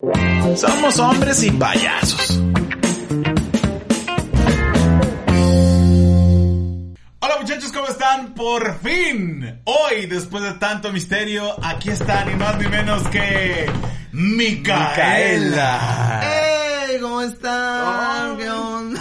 Somos hombres y payasos. Hola muchachos, ¿cómo están? Por fin, hoy, después de tanto misterio, aquí está ni más ni menos que Micaela. ¡Hey! ¿Cómo están? Oh. ¿Qué onda?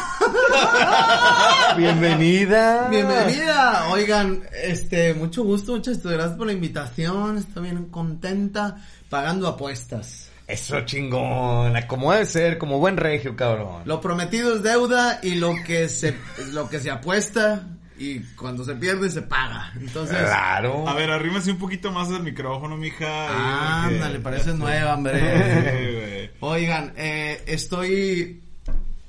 Bienvenida. Bienvenida. Oigan, este, mucho gusto, muchas gracias por la invitación. Estoy bien contenta pagando apuestas. Eso chingona, como debe ser, como buen regio, cabrón. Lo prometido es deuda y lo que se lo que se apuesta y cuando se pierde se paga. Entonces, Claro. A ver, arrímese un poquito más del micrófono, mija. ándale, parece nueva, hombre. Oigan, eh, estoy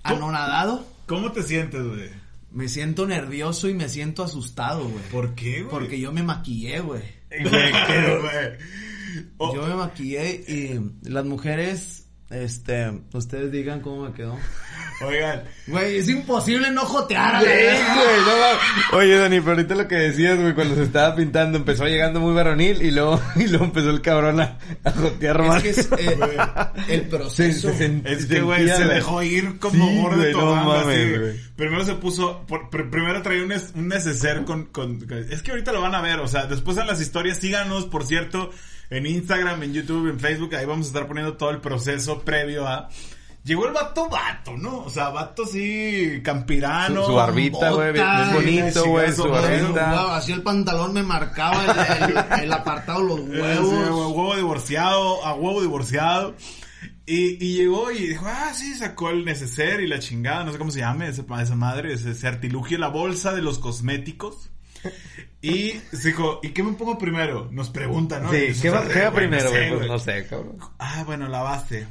anonadado. ¿Cómo te sientes, güey? Me siento nervioso y me siento asustado, güey. ¿Por qué, güey? Porque yo me maquillé, güey. Güey, ¿qué, güey? Oh, Yo me maquillé y las mujeres, este, ustedes digan cómo me quedó. Oigan, Güey, es imposible no jotear güey, no. Oye, Dani, pero ahorita lo que decías, güey, cuando se estaba pintando, empezó llegando muy varonil y luego, y luego empezó el cabrón a, a jotear Es más. que es eh, el proceso. se Es que, güey, se dejó ir como Sí, gordo de güey, no tobogán, mames, así. güey. Primero se puso, por- pr- primero traía un, un neceser con, con, con- es que ahorita lo van a ver, o sea, después en las historias, síganos, por cierto, en Instagram, en YouTube, en Facebook, ahí vamos a estar poniendo todo el proceso previo a... Llegó el vato vato, ¿no? O sea, vato sí, campirano. Su, su barbita, güey, bien, bonito, güey, su barbita. Así el pantalón me marcaba el, el- el apartado los Eh, sí, huevos. huevo divorciado, a huevo divorciado. Y, y llegó y dijo, ah, sí, sacó el neceser y la chingada, no sé cómo se llame ese, esa madre, ese, ese artilugio, la bolsa de los cosméticos. Y se dijo, ¿y qué me pongo primero? Nos pregunta, ¿no? Sí, ¿qué va, "Ah, qué va güey, primero, güey? Pues no sé, cabrón. Ah, bueno, la base.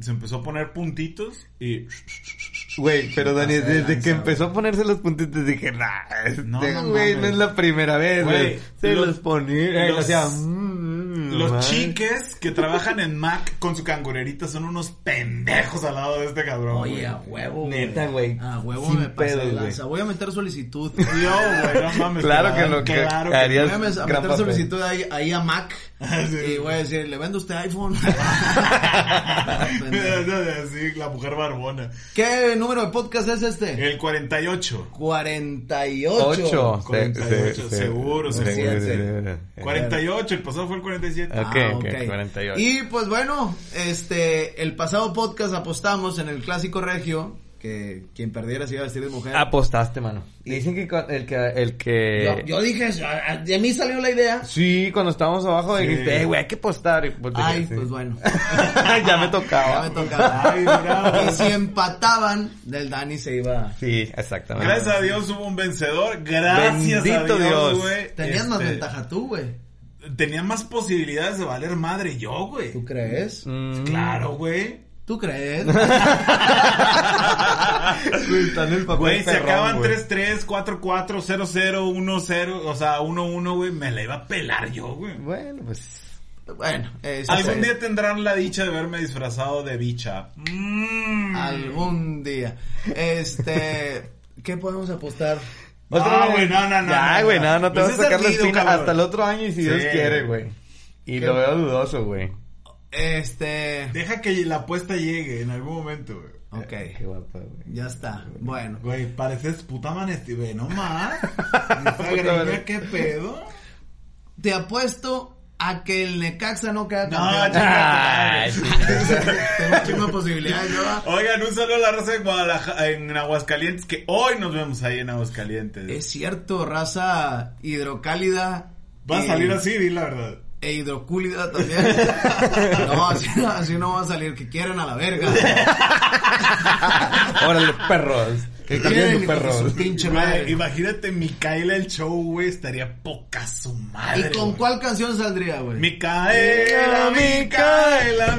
Se empezó a poner puntitos y... Güey, pero Dani, desde que empezó a ponerse los puntitos dije, nah, este No, güey no es la primera vez, Güey. Se los- los, ponía, y los- hacía, Los man. chiques que trabajan en Mac con su cangurerita son unos pendejos al lado de este cabrón. Oye, a huevo. güey. Neta, güey. A huevo Sin me pasé güey. lanza. Voy a meter solicitud. Yo, güey, no mames. Claro que lo que claro harías- Voy a meter papel. solicitud ahí, ahí a Mac. Sí. Y voy a decir, ¿le vende usted iPhone? Sí, la mujer barbona. ¿Qué número de podcast es este? El 48. 48. Ocho. 48, seguro, seguro. Siete. 48, el pasado fue el 47. Ok, Ah, ok, ok. 48. Y pues bueno, este, el pasado podcast apostamos en el clásico regio que quien perdiera se iba a vestir de mujer. Apostaste, mano. Dicen que el que, el que... yo, yo dije, eso, a- a- de mí salió la idea. Sí, cuando estábamos abajo Sí. dijiste, eh, güey, hay que apostar. Y pues dije, Ay, sí. pues bueno. ya me Ya tocaba. me tocaba. Ay, mira. Y si empataban, del Dani se iba. Sí, exactamente. Gracias a Dios hubo un vencedor. Gracias Bendito a Dios, Dios. güey. Tenías más Este, ventaja tú, güey. Tenía más posibilidades de valer madre yo, güey. ¿Tú crees? Mm. Claro, güey. ¿Tú crees? Güey, está en el papel Güey, se acaban güey. 3-3, 4-4, 0-0, 1-0, o sea, 1-1, güey. Me la iba a pelar yo, güey. Bueno, pues... bueno, es Algún día tendrán la dicha de verme disfrazado de bicha. Mm. Algún día. Este, ¿qué podemos apostar? No, Otra vez. güey, no, no, no, Ya, no, güey, no. no, no te Pues vas a sacar la espina hasta el otro año y si Sí. Dios quiere, güey. Y ¿Qué? lo veo dudoso, güey. Este, Deja que la apuesta llegue en algún momento, güey. ok, Qué guapa, güey. ya está. Bueno, Güey, pareces puta manesti, güey, no más. ¿qué pedo? te apuesto a que el Necaxa no queda No, campeón. Ay, sí. Tengo posibilidades, ¿no? Oigan, un saludo a la raza de Guadalajara, en Aguascalientes, que hoy nos vemos ahí en Aguascalientes. Es cierto, raza hidrocálida. Va a salir así, di la verdad. E hidrocúlida también. no, así, así no va a salir. Que quieren a la verga. Órale, perros. Que quieren, su pinche madre. imagínate Micaela el show, güey, estaría poca su madre. ¿Y con güey. cuál canción saldría, güey? Micaela, Micaela.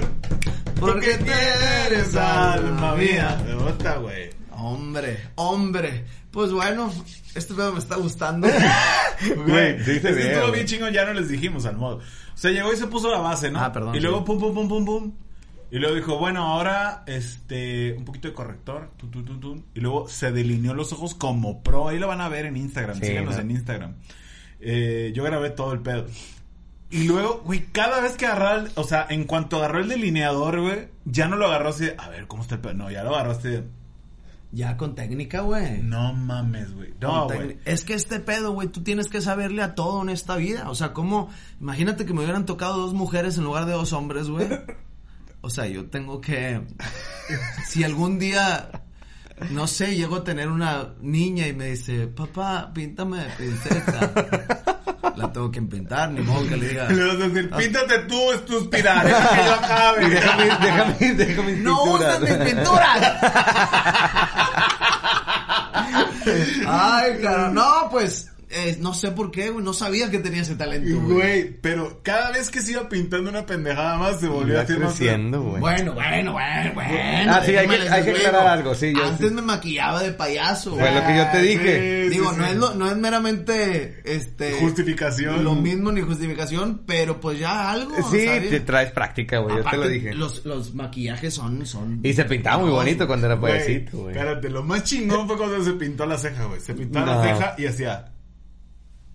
Porque tú eres alma mía. Me gusta, güey. Hombre, hombre. Pues bueno, este pedo me está gustando. Güey, sí se es que ve, estuvo bien chingón, ya no les dijimos al modo. O sea, llegó y se puso la base, ¿no? Ah, perdón, Y luego pum, pum, pum, pum, pum. Y luego dijo, bueno, ahora, este, un poquito de corrector. tu, tu, tu. Y luego se delineó los ojos como pro. Ahí lo van a ver en Instagram. Sí, Síganos ¿no? en Instagram. Eh, yo grabé todo el pedo. Y luego, güey, cada vez que agarraba, el- o sea, en cuanto agarró el delineador, güey, ya no lo agarró así de, a ver, ¿cómo está el pedo? No, ya lo agarró así de, Ya con técnica, güey. no mames, güey. No, güey. Es que este pedo, güey, tú tienes que saberle a todo en esta vida. O sea, como, imagínate que me hubieran tocado dos mujeres en lugar de dos hombres, güey. O sea, yo tengo que, si algún día, no sé, llego a tener una niña y me dice, papá, píntame de princesa. La tengo que pintar, ni modo que le diga. Le vas a decir, píntate tú, es que yo acabe. Déjame, déjame, déjame ¡No uses mis pinturas! Ay, cara, no, pues, eh, no sé por qué, güey, no sabía que tenía ese talento, güey. Güey, pero cada vez que se iba pintando una pendejada más, se volvió a Iba hacer más... creciendo, güey. Bueno, bueno, bueno, bueno. Ah, sí, hay que- hay aclarar algo, sí, yo Antes sí. me maquillaba de payaso, Fue güey. lo que yo te dije. Sí, Digo, sí, no sí. es lo, no es meramente, este... Justificación. Lo mismo ni justificación, pero pues ya algo, Sí, ¿sabes? te traes práctica, güey, yo te lo Aparte, dije. Los, los maquillajes son, son... Y se pintaba muy bonito cuando era payasito, güey. Espérate, lo más chingón fue cuando se pintó la ceja, güey. Se pintó la No. ceja y hacía...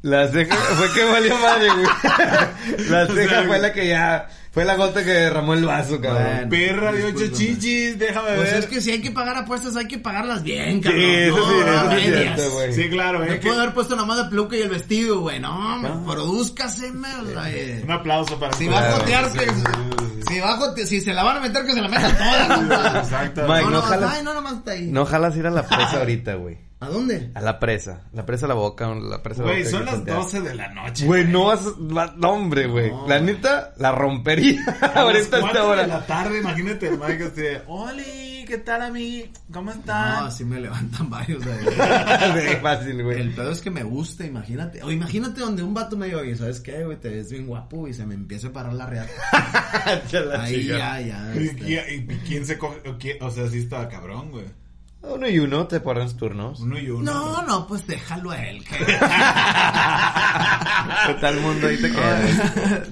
La ceja fue que valió madre, güey. La O sea, ceja fue güey. la que ya... Fue la gota que derramó el vaso, cabrón. Bueno. Perra de ocho chichis, déjame Pues ver. es que si hay que pagar apuestas, hay que pagarlas bien, Sí, cabrón. eso No, sí, no, eso sí es medias. cierto, güey. Sí, claro, Me eh. que- puedo haber puesto nada más la peluca y el vestido, güey. No, me produzcaseme, güey. Un aplauso para Si el va a Claro. jotearse, Sí, sí, sí, sí. si va a jote- si se la van a meter, que se la metan toda, compa. Exacto. Mike, no, no no, jalas- ay, no, nomás está ahí. No jalas ir a la presa ahorita, güey. ¿A dónde? A la presa. La presa a la boca, la presa a la Güey, boca. son las saltear. 12 de la noche. Güey, no vas, va- no, hombre, güey. No. La neta, la rompería ahorita a 4 esta de la tarde, imagínate el Mike así de, Oli, ¿qué tal a mí? ¿Cómo No, están? así me levantan varios de ahí. Sí, fácil, güey. El pedo es que me gusta, imagínate. O imagínate donde un vato me diga, oye, ¿sabes qué, güey? Te ves bien guapo y se me empieza a parar la reata. Ya la Ahí chica. ya, ya. ¿Y, este. y- y quién se coge? o quién- O sea, sí estaba cabrón, güey. Uno y uno te ponen turnos. Uno y uno. No, no, pues déjalo a él. que- Todo el mundo ahí te queda.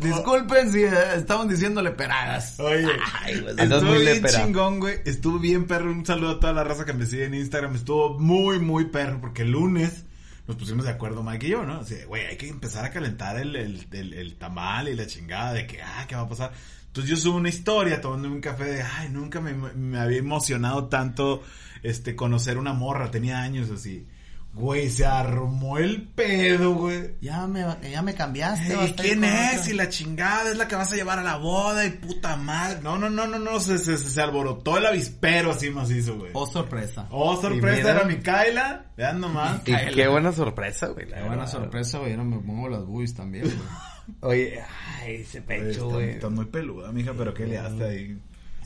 Disculpen si eh, estaban diciéndole peradas. Oye, Ay, pues, estuvo muy bien lepera. chingón, güey. Estuvo bien perro. Un saludo a toda la raza que me sigue en Instagram. Estuvo muy, muy perro. Porque el lunes nos pusimos de acuerdo, Mike y yo, ¿no? Así, güey, hay que empezar a calentar el, el, el, el tamal y la chingada de que, ah, ¿qué va a pasar? Entonces yo subo una historia tomándome un café de, ay, nunca me, me había emocionado tanto, este, conocer una morra. Tenía años así. Güey, se armó el pedo, güey. Ya me, ya me cambiaste. ¿Y quién es? otra. Y la chingada es la que vas a llevar a la boda y puta madre. No, no, no, no, no, se, se, se alborotó el avispero así macizo, güey. Oh, sorpresa. Oh, sorpresa, mira. era Micaela. Vean nomás. Y qué buena sorpresa, güey. Qué buena sorpresa, güey. Ahora me pongo las boobies también, güey. Oye, ay, ese pecho, güey. está muy peluda, mija, pero ¿qué le hace ahí?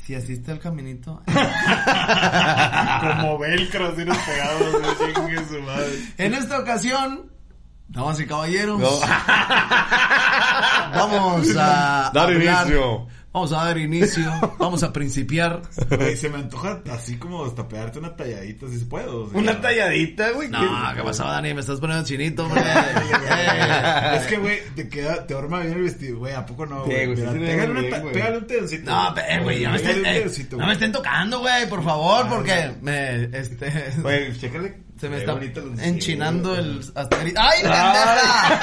Si así está el caminito. Como velcro, así nos pegados, su madre. En esta ocasión, damas y caballeros, No. vamos a Dar hablar- inicio. Vamos a dar inicio. Vamos a principiar. Güey, se me antoja así como hasta pegarte una talladita, si se puede. o sea. Una talladita, güey. No, ¿qué- ¿qué pasó, Dani? Me estás poniendo chinito, hombre. Eh. Es que, güey, te queda, te arma bien el vestido, güey, ¿a poco no, güey? güey, sí pégale, güey. un tedoncito. No, güey, no eh, no me güey. estén tocando, güey, por favor, Ah, porque me, este, Güey, chécale. Se me Qué está enchinando el asterisco. ¡Ay, pendeja!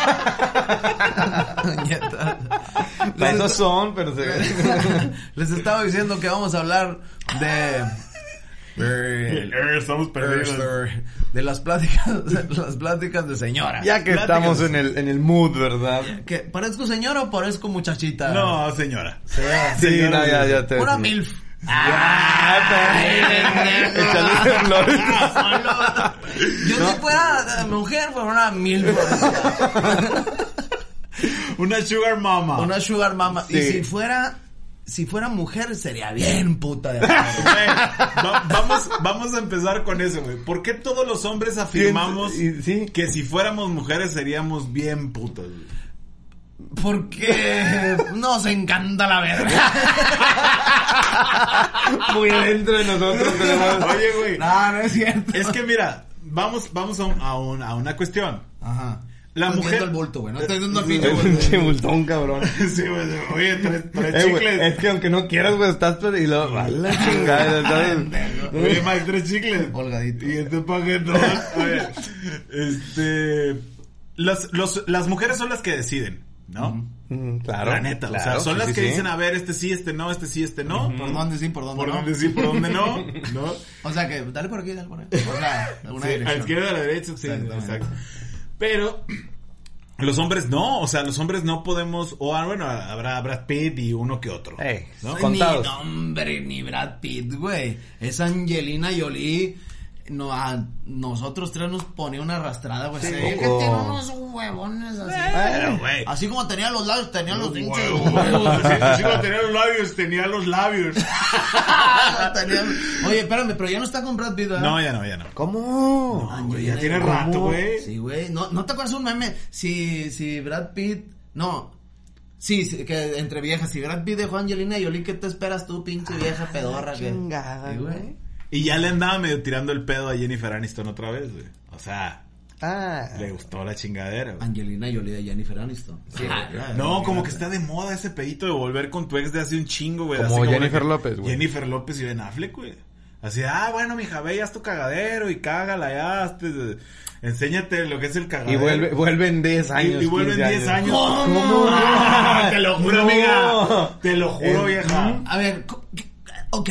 Para Les eso son, pero se... Les estaba diciendo que vamos a hablar de... Eh, estamos perdidos. De las pláticas, de las pláticas de señora. Ya que Pláticas. estamos en el, en el mood, ¿verdad? ¿Que ¿Parezco señora o parezco muchachita? No, señora. Sí, Señora, no, ya, ya te... Una. MILF. Ah. Yo si fuera mujer, fuera una MILF. Una sugar mama. Una sugar mama. Y si fuera, si fuera mujer, sería bien puta de va- vamos, vamos a empezar con eso, güey. ¿Por qué todos los hombres afirmamos Sí, sí. que si fuéramos mujeres seríamos bien putos? güey? Porque nos encanta la verga. Muy adentro de nosotros tenemos... Oye, güey. No, no es cierto. Es que mira, vamos, vamos a, un- a, un- a una cuestión. Ajá. La Estoy mujer- el bulto, güey. No estoy viendo el pinche Es un bulto. chimultón, cabrón. Sí, güey. Oye, tres, tres Eh, chicles. es que aunque no quieras, güey, estás... Y luego... a la chingada, ¿sabes? Oye, Mike, tres chicles. Holgadito. Y este paquete. Oye, este. Las, los, las mujeres son las que deciden, ¿no? Mm, Claro. La neta. o sea, claro, son sí, las sí, que sí. dicen, a ver, este sí, este no, este sí, este no. Por dónde sí, por dónde Por no. dónde sí, por dónde no. ¿No? O sea que, dale por aquí, dale por ahí. O sea, de alguna Sí, a la izquierda, a la derecha, sí, exacto. Pero los hombres no, o sea, los hombres no podemos, o ah, bueno, habrá Brad Pitt y uno que otro. Ey, ¿no? Ni nombre, ni Brad Pitt, güey. Esa Angelina Jolie, no, a nosotros tres nos ponía una arrastrada, güey. Sí, que tiene unos huevones así. Pero, güey. Así como tenía los labios, tenía los pinches Huevo, huevos. así- así como tenía los labios, tenía los labios. Tenía- Oye, espérame, pero ya no está con Brad Pitt, ¿verdad? No, ya no, ya no. ¿Cómo? Angelina güey, ya tiene rato, güey. Sí, güey. ¿No, ¿No te acuerdas un meme? Si, si Brad Pitt... No. Sí, sí, que entre viejas. Si Brad Pitt dejó a Angelina Jolie, ¿qué te esperas tú, pinche vieja pedorra? que- chingada, Sí, güey. Y ya le andaba medio tirando el pedo a Jennifer Aniston otra vez, güey. O sea, Ah. le gustó la chingadera, güey. Angelina Jolie de Jennifer Aniston. Sí, No, como que está de moda ese pedito de volver con tu ex de hace un chingo, güey. Como así Jennifer que- López, güey. Jennifer López y Ben Affleck, güey. Así, ah, bueno, mija, ve, ya haz tu cagadero y cágala ya. hazte- enséñate lo que es el Y cagadero. vuelve, vuelven 10 Y- años. y, vuelven 15 10 años. ¿Cómo? Ah, te lo juro, No. amiga. Te lo juro, Eh, vieja. A ver, ok.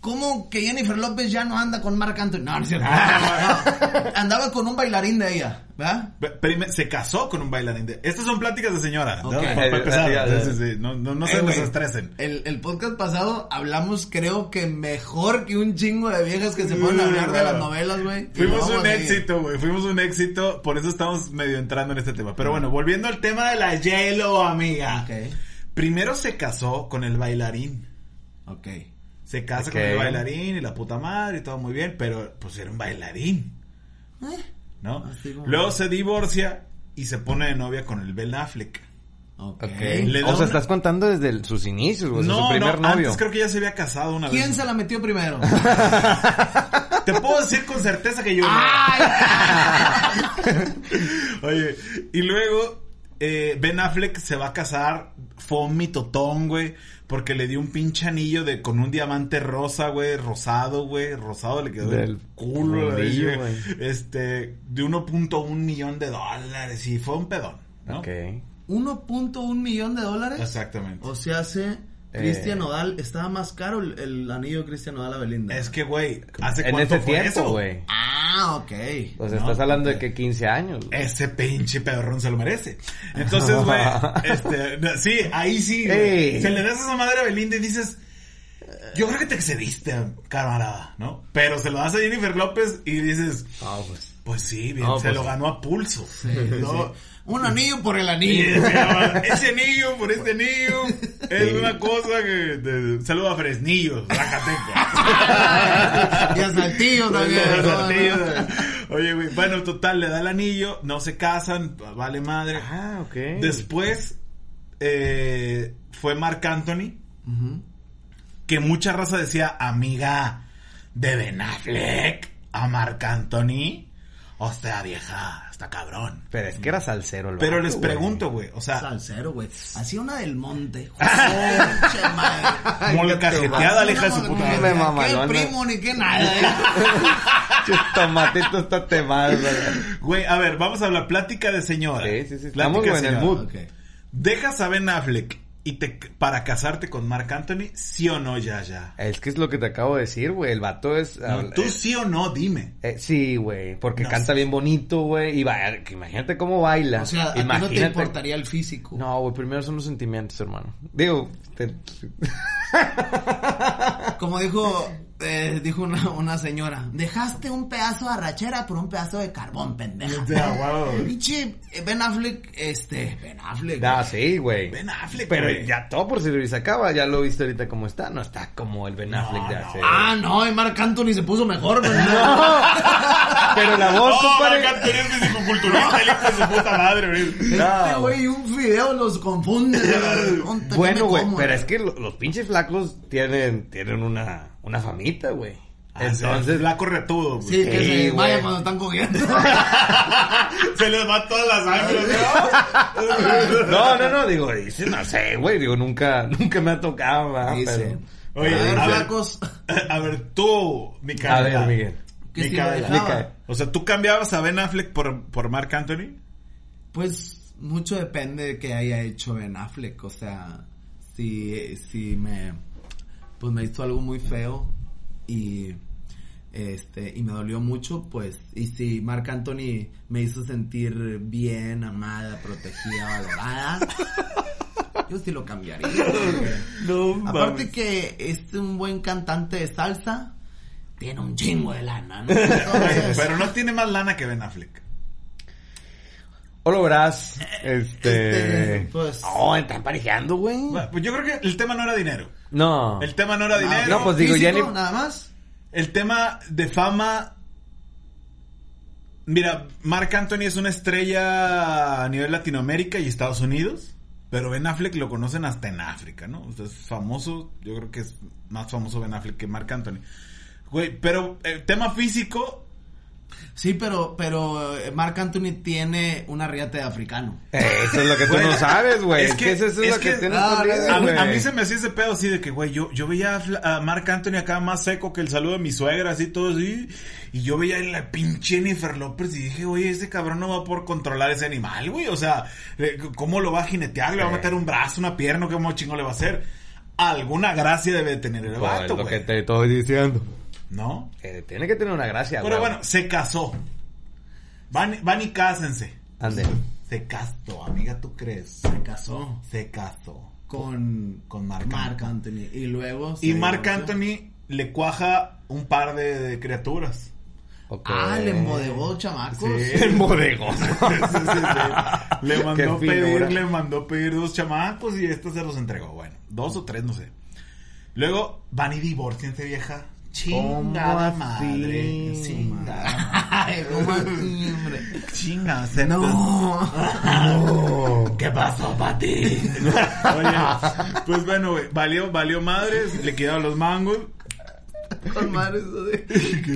¿Cómo que Jennifer López ya no anda con Marc Anthony? No, no es cierto. No, Andaba con un bailarín de ella, ¿verdad? Pe- prime- Se casó con un bailarín. De... Estas son pláticas de señora. ¿no? Ok. Para, para empezar. Ya, ya, Sí, ya. sí, sí. No, no, no se güey, desestresen. El, el podcast pasado hablamos, creo que mejor que un chingo de viejas que se ponen a hablar de las novelas, güey. Fuimos un éxito, güey. Fuimos un éxito. Por eso estamos medio entrando en este tema. Pero bueno, volviendo al tema de la J-Lo, amiga. Primero se casó con el bailarín. ok. Se casa con el bailarín y la puta madre y todo muy bien. Pero pues era un bailarín, Eh, ¿no? Como- Luego se divorcia y se pone de novia con el Ben Affleck. ok. Ok. Le da O sea, una- estás contando desde el- sus inicios, güey. o sea, no, su primer no, novio. antes creo que ya se había casado una ¿Quién vez. se la metió primero? Te puedo decir con certeza que yo no. Oye, y luego eh, Ben Affleck se va a casar. Fue un mitotón, güey. Porque le dio un pinche anillo de con un diamante rosa, güey. Rosado, güey. Rosado le quedó Del del culo, güey. Este, de 1.1 millón de dólares. Y fue un pedón, ¿no? Ok. 1.1 millón de dólares. Exactamente. O sea, hace. Cristian Nodal, estaba más caro el, el anillo de Cristian Nodal a Belinda. Es que, güey, ¿hace En cuánto ese fue tiempo, eso? güey. Ah, ok. No, estás hablando de ok. que 15 años. güey. Ese pinche pedorrón se lo merece. Entonces, güey, este, sí, ahí sí, güey. Ey. Se le das esa madre a Belinda y dices, yo creo que te excediste, camarada, ¿no? Pero se lo das a Jennifer López y dices, Ah, pues. pues sí, bien, No, se pues lo sí. ganó a pulso. ¿no? Un anillo por el Y anillo. ese anillo por este anillo es una cosa que te, saluda a Fresnillo, Zacatecas. y a Saltillo también. Los ¿no? artillos. Oye, güey, bueno, total, le da el anillo, no se casan, vale madre. Ah, ok. Después eh, fue Marc Anthony, que mucha raza decía, amiga de Ben Affleck a Marc Anthony. O sea, vieja, está cabrón. Pero es que era salsero el Pero vato, les pregunto, güey, o sea, Salsero, güey. Hacía una del monte. Pinche madre. molcajeteada, la hija de su puta Me madre. mamalona. Qué primo ni qué nada. ¿eh? Tomatito está temado, güey. Güey, a ver, vamos a hablar plática de señora. Sí, sí, sí. Plática Estamos, güey, en el señora. mood. Ok. ¿Dejas a Ben Affleck y te, para casarte con Marc Anthony? ¿Sí o no, ya, ya? Es que es lo que te acabo de decir, güey. El vato es... No, tú eh, sí o no, dime. eh, sí, güey. Porque No canta bien bonito, güey. Y que imagínate cómo baila. O sea, a ti no te importaría el físico. No, güey, primero son los sentimientos, hermano. Digo, te- Como dijo eh, dijo una, una señora, dejaste un pedazo de arrachera por un pedazo de carbón, pendeja. Pinche eh, Ben Affleck, este, Ben Affleck. Ah, sí, güey. Ben Affleck, Pero güey. ya todo por si se acaba, ya lo viste ahorita cómo está. No está como el Ben Affleck de no. hace. Ah, no, y Marc Anthony se puso mejor, güey. Pero la voz, Oh, compadre. Marc Anthony es fisicoculturista, el hijo de su puta madre, güey. Este No, güey, un fideo los confunde. Bueno, ¿qué me güey, como, pero es que lo- los pinches flacos tienen, tienen una, una famita, güey. Entonces, Entonces, flaco retudo, güey. Sí, que Sí, se güey. cuando están cogiendo. Se les va toda la sangre, ¿no? no, no, no, digo, dice, no sé, güey, digo, nunca, nunca me ha tocado, ¿verdad? Dice. Oye, a ver, a ver. flacos. A ver, tú, mi Pero, a ver, Miguel. Micaela. Micaela. O sea, ¿tú cambiabas a Ben Affleck por, por Marc Anthony? Pues mucho depende de que haya hecho Ben Affleck. O sea, si, si me. Pues me hizo algo muy feo y. Este, y me dolió mucho, pues, y si Marc Anthony me hizo sentir bien, amada, protegida, valorada, yo sí lo cambiaría. No, Aparte que es un buen cantante de salsa, tiene un chingo de lana, ¿no? Entonces, Pero no tiene más lana que Ben Affleck. O lo verás, este... Este, pues- Oh, están emparejando, güey. Pues yo creo que el tema no era dinero. No. El tema no era dinero. no, pues digo, físico, ya ni- nada más. El tema de fama. Mira, Marc Anthony es una estrella a nivel Latinoamérica y Estados Unidos. Pero Ben Affleck lo conocen hasta en África, ¿no? O sea, es famoso. Yo creo que es más famoso Ben Affleck que Marc Anthony. Güey, pero el tema físico. Sí, pero, pero eh, Marc Anthony tiene una riata de africano. Eso es lo que tú Güey, no sabes, güey. es Es que- eso es, es lo que, que- tienes Ah, escondido, A, mí- güey. a mí se me hacía ese pedo así de que, güey, yo, yo veía a, Marc Anthony acá más seco que el saludo de mi suegra, así todo así. Y yo veía a la pinche Jennifer López y dije, oye, ese cabrón no va por controlar ese animal, güey. O sea, ¿cómo lo va a jinetear? ¿Le va a meter un brazo, una pierna? ¿Cómo chingo le va a hacer? Alguna gracia debe tener el Pues, vato, lo que güey. te estoy diciendo. ¿No? Eh, tiene que tener una gracia, Pero güey. bueno, se casó. Van, van y cásense. Ande. Se casó, amiga, ¿tú crees? Se casó Se casó. con, Con Marc Marc Anthony. Y luego. Y Marc divorció. Anthony le cuaja un par de, de criaturas. Ok. Ah, le embodegó chamacos. Sí. El bodegón. Sí, sí, sí. Le mandó pedir, le mandó pedir dos chamacos y este se los entregó. Bueno, dos o tres, no sé. Luego van y divorciense, vieja. Chingada ¿Cómo madre. Chingada. ¿cómo así, hombre? Chinga, se- No. ¿Qué pasó, Pati? Oye, pues bueno, güey, valió, valió madres, le quedaron los mangos. Con madre eso de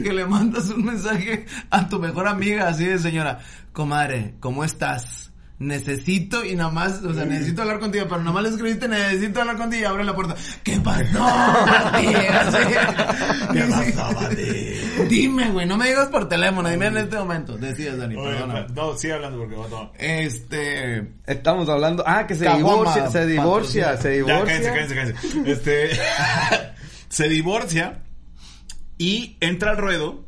que le mandas un mensaje a tu mejor amiga así de señora, comadre, ¿cómo estás? Necesito y nada más, o sea, necesito hablar contigo, pero nada más le escribiste, necesito hablar contigo y abre la puerta. ¿Qué pasó. ¿Qué pasó? Dime, güey, no me digas por teléfono, dime en este momento. Decías, Dani, Oye, perdóname. no, sigue hablando porque va todo. Este, Estamos hablando. Ah, que se Caguama, divorcia. Se divorcia. Se Ya, divorcia. cállense, cállense, cállense. Este, se divorcia y entra al ruedo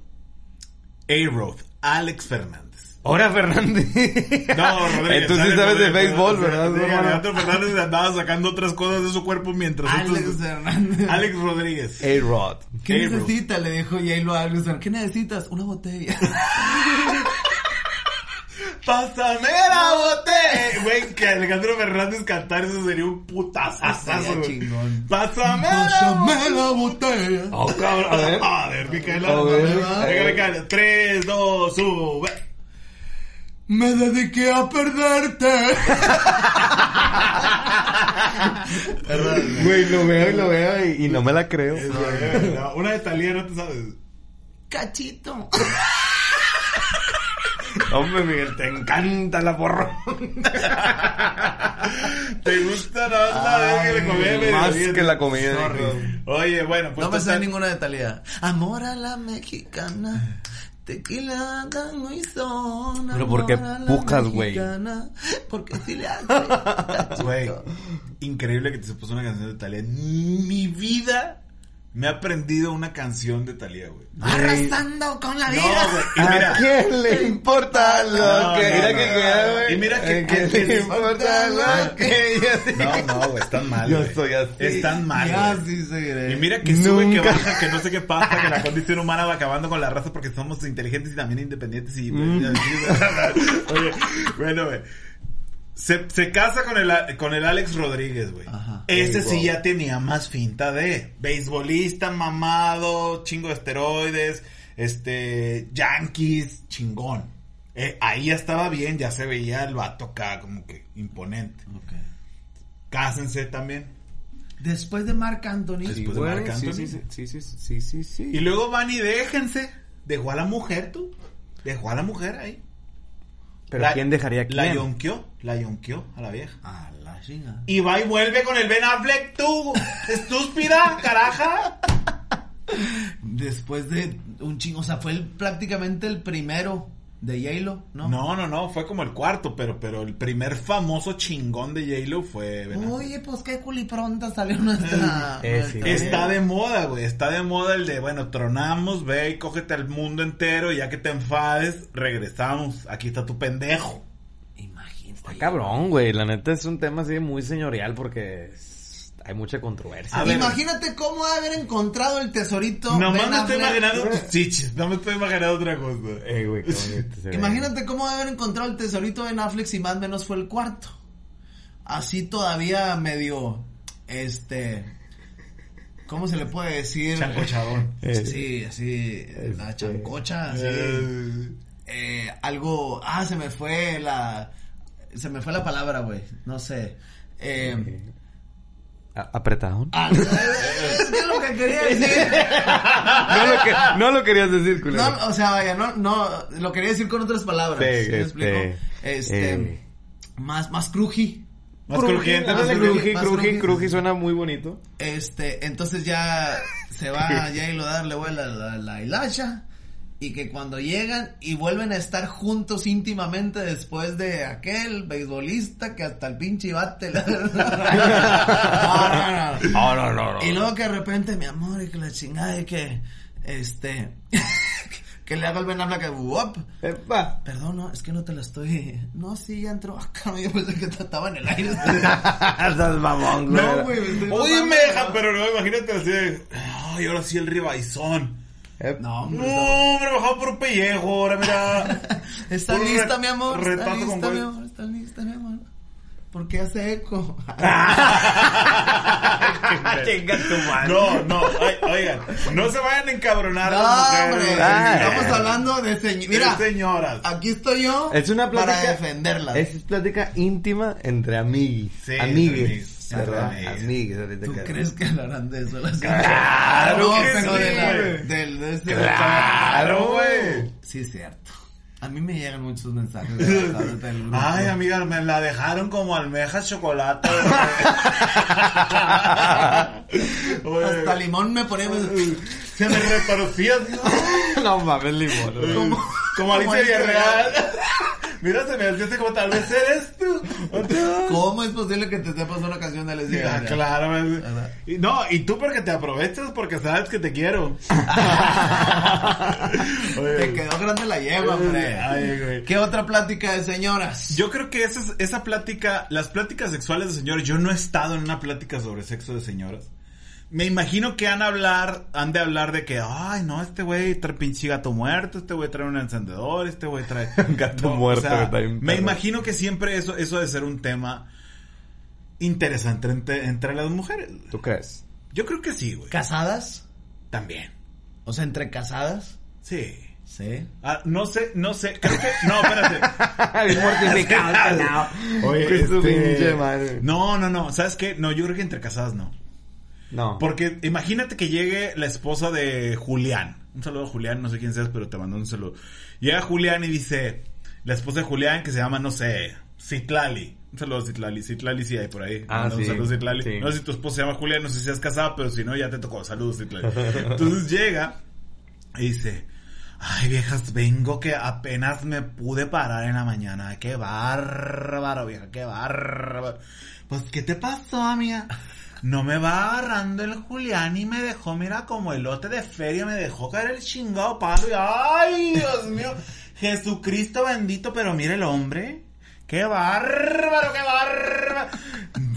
A-Road, Alex Fernández. Ahora Fernández. No, Rodríguez. Entonces sí Alex sabes de Rodríguez, béisbol, ¿verdad? Alejandro Fernández andaba sacando otras cosas de su cuerpo mientras Alex estos- Hernández. Alex Rodríguez. A-Rod. ¿Qué Hey, bro. necesitas? Le dijo J-Lo a Alex. ¿Qué necesitas? Una botella. Pásame la botella. Güey, que Alejandro Fernández cantar eso sería un putazo. Güey. chingón. Pásame la Pásame la botella. Oh, cabrón. A ver. A ver, Micaela. A ver. Micaela. Tres, dos, sube. Me dediqué a perderte. Güey, lo veo y lo veo y, y no me la creo. No, Una de Talía, no te sabes. Cachito. Hombre, Miguel, te encanta la porra. ¿Te gusta la onda de que le comía medio Más bien? que la comida. Sorry. Oye, bueno, pues No me sé ninguna de Talía. Amor a la mexicana. Tequila, y zona. Pero ¿por qué amor a la pujas, güey? Porque si le hace. Güey, increíble que te se puso una canción de Talía. Mi vida me he aprendido una canción de Talía, güey. Arrasando con la No, vida. güey. Y mira, ¿A quién le importa lo No, que... no, mira no. que queda, güey. Y mira que- ¿A quién que- le importa lo que... no, no, güey, están mal. Yo así. Están mal. Ya güey. sí seguiré. Y mira que sube, que baja, que no sé qué pasa, que la condición humana va acabando con la raza porque somos inteligentes y también independientes y... Mm. Oye, bueno, güey. Se, se casa con el, con el Alex Rodríguez, güey. Ajá. Ese Wow. sí ya tenía más finta de beisbolista, mamado, chingo de esteroides, este, yankees, chingón. Eh, ahí ya estaba bien, ya se veía el vato acá como que imponente. Ok. Cásense también. Después de Marc Anthony. Sí. Después de güey, Marc sí, Anthony. sí, sí, sí, sí, sí, sí. Y luego van y déjense. Dejó a la mujer, tú. Dejó a la mujer ahí. Pero La- ¿quién dejaría a quién? La yonqueó. La yonqueó a la vieja. A la chinga. Y va y vuelve con el Ben Affleck, tú. Estúpida, caraja. Después de un chingo, o sea, fue el- prácticamente el primero de J-Lo, ¿no? No, no, no, fue como el cuarto, pero, pero el primer famoso chingón de J-Lo fue. Oye, pues qué culipronta salió nuestra. Eh, sí. Está de moda, güey. Está de moda el de, bueno, tronamos, ve y cógete al mundo entero. Y ya que te enfades, regresamos. Aquí está tu pendejo. Imagínate. Está cabrón, güey. La neta es un tema así muy señorial porque es- hay mucha controversia. Ver. Imagínate cómo haber encontrado el tesorito. Nomás Ben me estoy imaginando chichis. No me estoy imaginando otra cosa. Eh, güey, ve. Imagínate cómo haber encontrado el tesorito de Netflix y más o menos fue el cuarto. Así todavía medio, este, ¿cómo se le puede decir? Chancochadón. Eh, Sí, así, la Este, chancocha, así. Eh, Eh, algo, ah, se me fue la, se me fue la palabra, güey, no sé. Eh, ¿a- ¿Apretadón? ah, es que es lo que quería decir. No, lo que, no lo querías decir, culero. No, o sea, vaya, no, no, lo quería decir con otras palabras. Sí, ¿sí me este, explico? Este, eh. más, más cruji. Más crujiente, más cruji, cruji, cruji, cruji. cruji suena muy bonito. Este, entonces ya se va J-Lo a darle vuela a la, la hilacha. Y que cuando llegan y vuelven a estar juntos íntimamente después de aquel beisbolista que hasta el pinche bate. la- No, no, no. No, no, no, no. Y luego que de repente, mi amor, y que la chingada, y que, este, que le haga el Ben Affleck que, "Wop". Epa. Perdón, no, es que no te la estoy. No, sí, ya entró. Acá, yo pensé que estaba en el aire. Estás mamón, güey. No, güey, Oye, me deja, ¿no? pero no, imagínate así. de, Ay, ahora sí el ribaizón. Ep- No, No, hombre, está- me bajaba por un pellejo, ahora mira. ¿Está Un lista, re- mi amor? ¿Está con lista, mi amor? ¿Está lista, mi amor? ¿Por qué hace eco? Chinga tu madre. No, no, oigan, no se vayan a encabronar No, las mujeres. hombre. Ah, Estamos eh. hablando de señoras. Mira, señoras. aquí estoy yo Es una plática. para defenderlas. Es plática íntima entre amiguis. Sí, amigues. Ahorita ¿Tú que- crees que hablarán de eso? las Claro que pero sí, de la- del- de este- Claro, güey. Sí, es cierto. A mí me llegan muchos mensajes de. Ay, amiga, me la dejaron como almejas chocolate. Hasta limón me ponemos. se me retorcía. no mames, limón. Como, Como Alicia Alicia Villarreal. Mira, se me hacía así como tal vez eres tú. ¿Cómo es posible que te sepas una canción de Ah, Villarreal? claro. Y no, y tú porque te aprovechas porque sabes que te quiero. Te quedó grande la yegua, hombre. Ay, güey. ¿Qué otra plática de señoras? Yo creo que esa, es- esa plática, las pláticas sexuales de señores, yo no he estado en una plática sobre sexo de señoras. Me imagino que han hablar, han de hablar de que, ay, no, este güey trae pinche gato muerto, este güey trae un encendedor, este güey trae... Gato No, o muerto, sea, me imagino que siempre eso, eso de ser un tema interesante entre, entre las mujeres. ¿Tú crees? Yo creo que sí, güey. ¿Casadas? También. O sea, entre casadas. Sí. Sí. Ah, no sé, no sé, creo que, no, espérate. Bien mortificado. Oye, su este, pinche madre. No, no, no, ¿sabes qué? No, yo creo que entre casadas no. No. Porque imagínate que llegue la esposa de Julián. Un saludo a Julián, no sé quién seas, pero te mando un saludo. Llega Julián y dice, la esposa de Julián que se llama, no sé, Citlali. Un saludo a Citlali. Citlali sí hay por ahí. Ah, Manda Un sí, saludo a Citlali. sí. No sé si tu esposa se llama Julián, no sé si seas casada, pero si no, ya te tocó. Saludos, Citlali. Entonces llega y dice, ay viejas, vengo que apenas me pude parar en la mañana. Qué bárbaro, vieja, qué bárbaro. Pues, ¿qué te pasó, amiga? No me va agarrando el Julián y me dejó, mira, como elote de feria, me dejó caer el chingado palo. Y, ay, Dios mío, Jesucristo bendito, pero mire el hombre. ¡Qué bárbaro, qué bárbaro!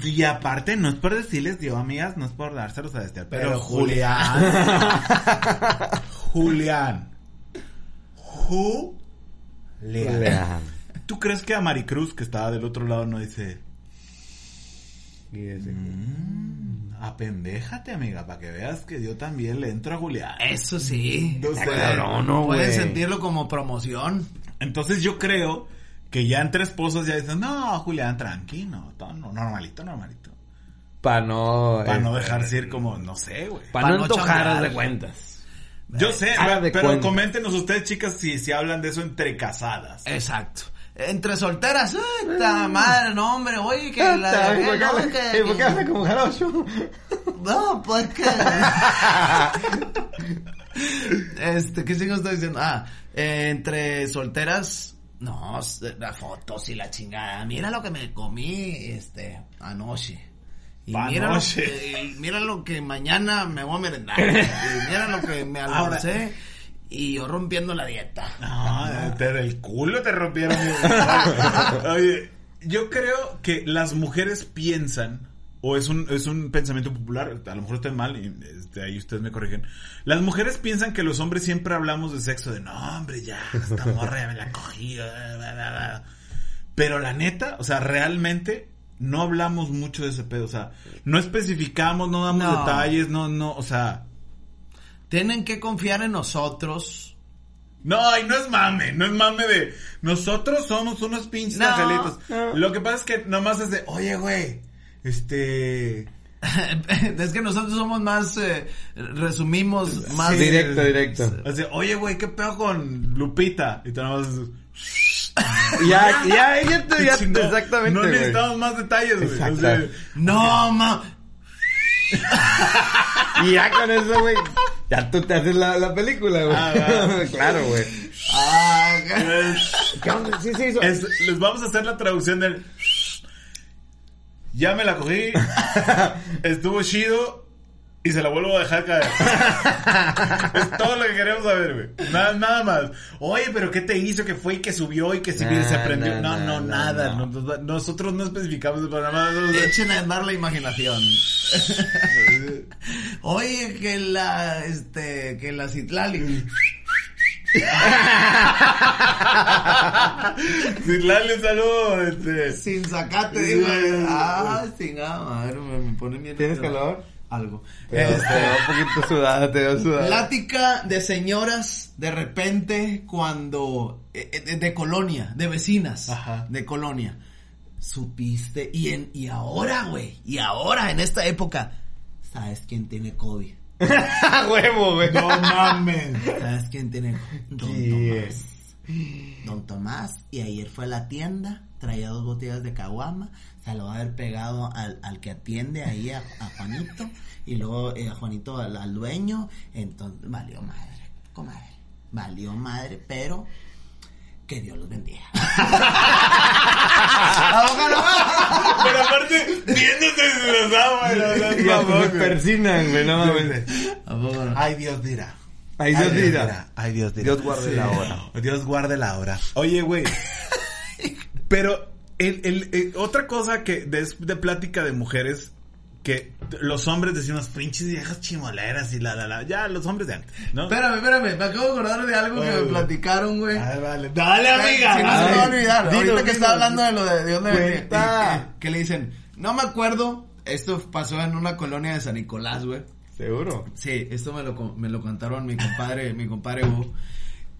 Y aparte, no es por decirles, yo, amigas, no es por dárselos a este, pero, Pero Julián. Julián. Julián. ¿Tú crees que a Maricruz, que estaba del otro lado, no dice... Y ese- "Mm, apendéjate, amiga, para que veas que yo también le entro a Julián. Eso sí. No sentirlo como promoción. Entonces yo creo que ya entre esposos ya dicen, no, Julián, tranquilo, todo no- normalito, normalito. Para no... Para no eh, dejarse ir como, no sé, güey. Para pa' no no chambear. de cuentas. Yo sé, pero coméntenos ustedes, chicas, si, si hablan de eso entre casadas. Exacto. Entre solteras, ¡ay, ta madre! No, hombre, oye, que la Puta, dejé, ¿por qué no, habla- que- ¿Por qué habla como jarocho? No, pues que... este, ¿qué sigo estoy diciendo? Ah, eh, entre solteras, no, las fotos y la chingada. Mira lo que me comí, este, anoche. Y mira lo, que, y mira lo que mañana me voy a merendar. y mira lo que me almorcé. Y yo rompiendo la dieta. No, te del culo te rompieron. Oye, yo creo que las mujeres piensan, o es un, es un pensamiento popular, a lo mejor estoy mal, y este, ahí ustedes me corrigen. Las mujeres piensan que los hombres siempre hablamos de sexo, de no, hombre, ya, esta morra ya me la cogí. bla, bla, bla, bla". Pero la neta, o sea, realmente no hablamos mucho de ese pedo, o sea, no especificamos, no damos No. detalles, no, no, o sea, Tienen que confiar en nosotros. No, y no es mame, no es mame de nosotros somos unos pinches No, angelitos. no. Lo que pasa es que nomás es de, oye, güey, este... es que nosotros somos más, eh, resumimos más. Sí. Directo, directo. o sea, oye, güey, ¿qué pedo con Lupita? Y tú nomás... Ya, ya, ya, te, ya, chingó. exactamente, No necesitamos más detalles, güey. O Exacto. sea, No, ma. Y ya con eso, güey, ya tú te haces la, la película, güey. Ah, claro, güey. Ah. Sí, sí, eso. es- les vamos a hacer la traducción del... Ya me la cogí, estuvo chido y se la vuelvo a dejar caer. es todo lo que queremos saber, güey. Nada, nada más. Oye, pero ¿qué te hizo? ¿Qué fue y que subió y que si Nah, se prendió? nah, no, nah, no, nah, nada. no. No- Nosotros no especificamos el programa. Echen a andar la imaginación. Oye, que la, este, que la Citlali. Citlali, un saludo. Este. Sin sacate, digo. Ah, sin nada, madre, me, pone bien. ¿Tienes calor? Algo. Te veo- Este, un poquito sudada, te veo sudada. Plática de señoras de repente cuando eh, eh, de, de colonia, de vecinas, Ajá. de colonia. Supiste y en y ahora, güey, y ahora en esta época, ¿sabes quién tiene COVID? ¡A huevo, güey! No mames. ¿Sabes quién tiene Don ¿Quién? Tomás? Don Tomás y ayer fue a la tienda, traía dos botellas de caguama, se lo va a haber pegado al, al que atiende ahí a, a Juanito y luego eh, a Juanito al, al dueño, entonces valió madre, comadre, valió madre, pero que Dios los bendiga. Pero aparte, no, no, Y hasta mamón, se persinan, güey. Ay, Dios dirá. Ay, Dios dirá. Ay, Dios dirá. Dios guarde la hora. Dios guarde la hora. Oye, güey. Pero el, el, el- otra cosa que de, de plática de mujeres que los hombres decimos pinches viejas chimoleras y la la la ya los hombres de antes, ¿no? Espérame, espérame, me acabo de acordar de algo que me güey. platicaron, güey. Ay, vale. Dale, amiga. Si no se me va a dale. olvidar. Dilo, Ahorita que está hablando de lo de Dios y- Que le dicen, no me acuerdo. Esto pasó en una colonia de San Nicolás, güey. ¿Seguro? Sí, esto me lo, me lo contaron mi compadre, mi compadre Hugo.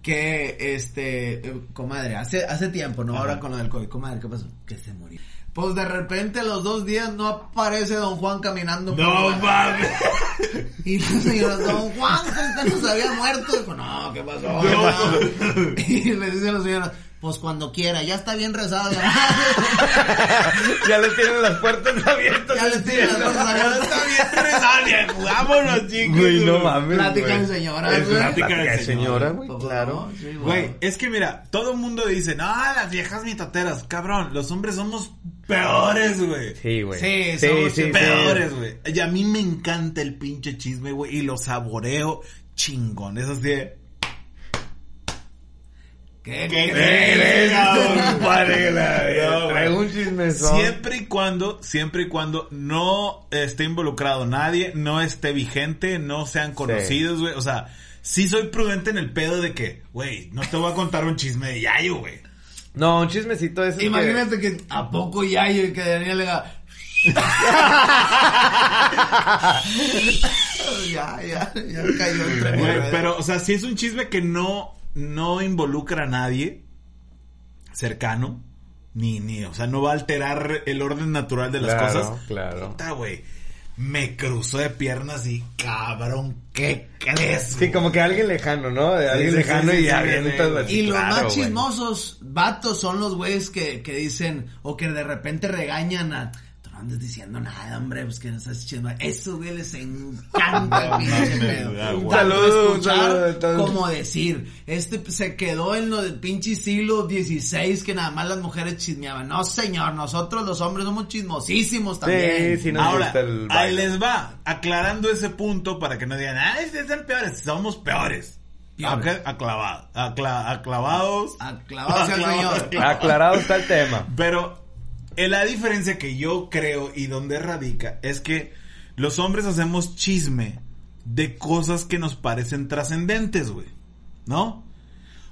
Que, este, eh, comadre, hace, hace tiempo, ¿no? Ahora con lo del COVID. Comadre, ¿qué pasó? Que se murió. Pues de repente a los dos días no aparece don Juan caminando. No mames. Y la señora, don Juan, usted nos había muerto. Dijo, no, ¿qué pasó? Y le dice a la señora, pues cuando quiera, ya está bien rezada. ya le tienen las puertas abiertas. ya le tiene las Ya abiertas. está bien rezada, viejo. Vámonos, chicos. Güey, no mames, Plática güey. de señoras, Es güey. plática de Plática de señora, güey, Pues, claro. sí, Güey, es que mira, todo el mundo dice, no, las viejas mitoteras, cabrón, los hombres somos peores, güey. Sí, güey. Sí, sí, somos sí, sí. peores, güey. Y a mí me encanta el pinche chisme, güey, y lo saboreo chingón. Es así de... ¿Qué, ¿Qué? No, güey. Traigo un chismezón. Siempre y cuando, siempre y cuando no esté involucrado nadie, no esté vigente, no sean conocidos, güey. O sea, sí soy prudente en el pedo de que, güey, no te voy a contar un chisme de Yayo, güey. No, un chismecito es Imagínate que a poco ya y que Daniel le diga. ya, ya, ya cayó entre Güey, pero, o sea, si es un chisme que no, no involucra a nadie cercano, ni, ni, o sea, no va a alterar el orden natural de las Claro, cosas. claro. Puta, güey. Me cruzó de piernas y, cabrón, ¿qué crees? Sí, como que alguien lejano, ¿no? De alguien sí, lejano sí, y sí, avientas sí, así, Y los claro, más chismosos, vatos, son los güeyes que, que dicen, o que de repente regañan a, andes diciendo nada, hombre, pues que no estás chismoso. Esos güeyes les encanta el pinche pedo. güey. Tanto escuchar todos. como decir, este se quedó en lo del pinche siglo XVI que nada más las mujeres chismeaban. No, señor, nosotros los hombres somos chismosísimos también. Sí, sí, nos Ahora, gusta el ahí les va, aclarando ese punto para que no digan, ah, ustedes son peores, somos peores. Aclavados, acla- aclavados. Aclavados Aclavados. señor. Aclarado está el tema. Pero la diferencia que yo creo y donde radica es que los hombres hacemos chisme de cosas que nos parecen trascendentes, güey. ¿No?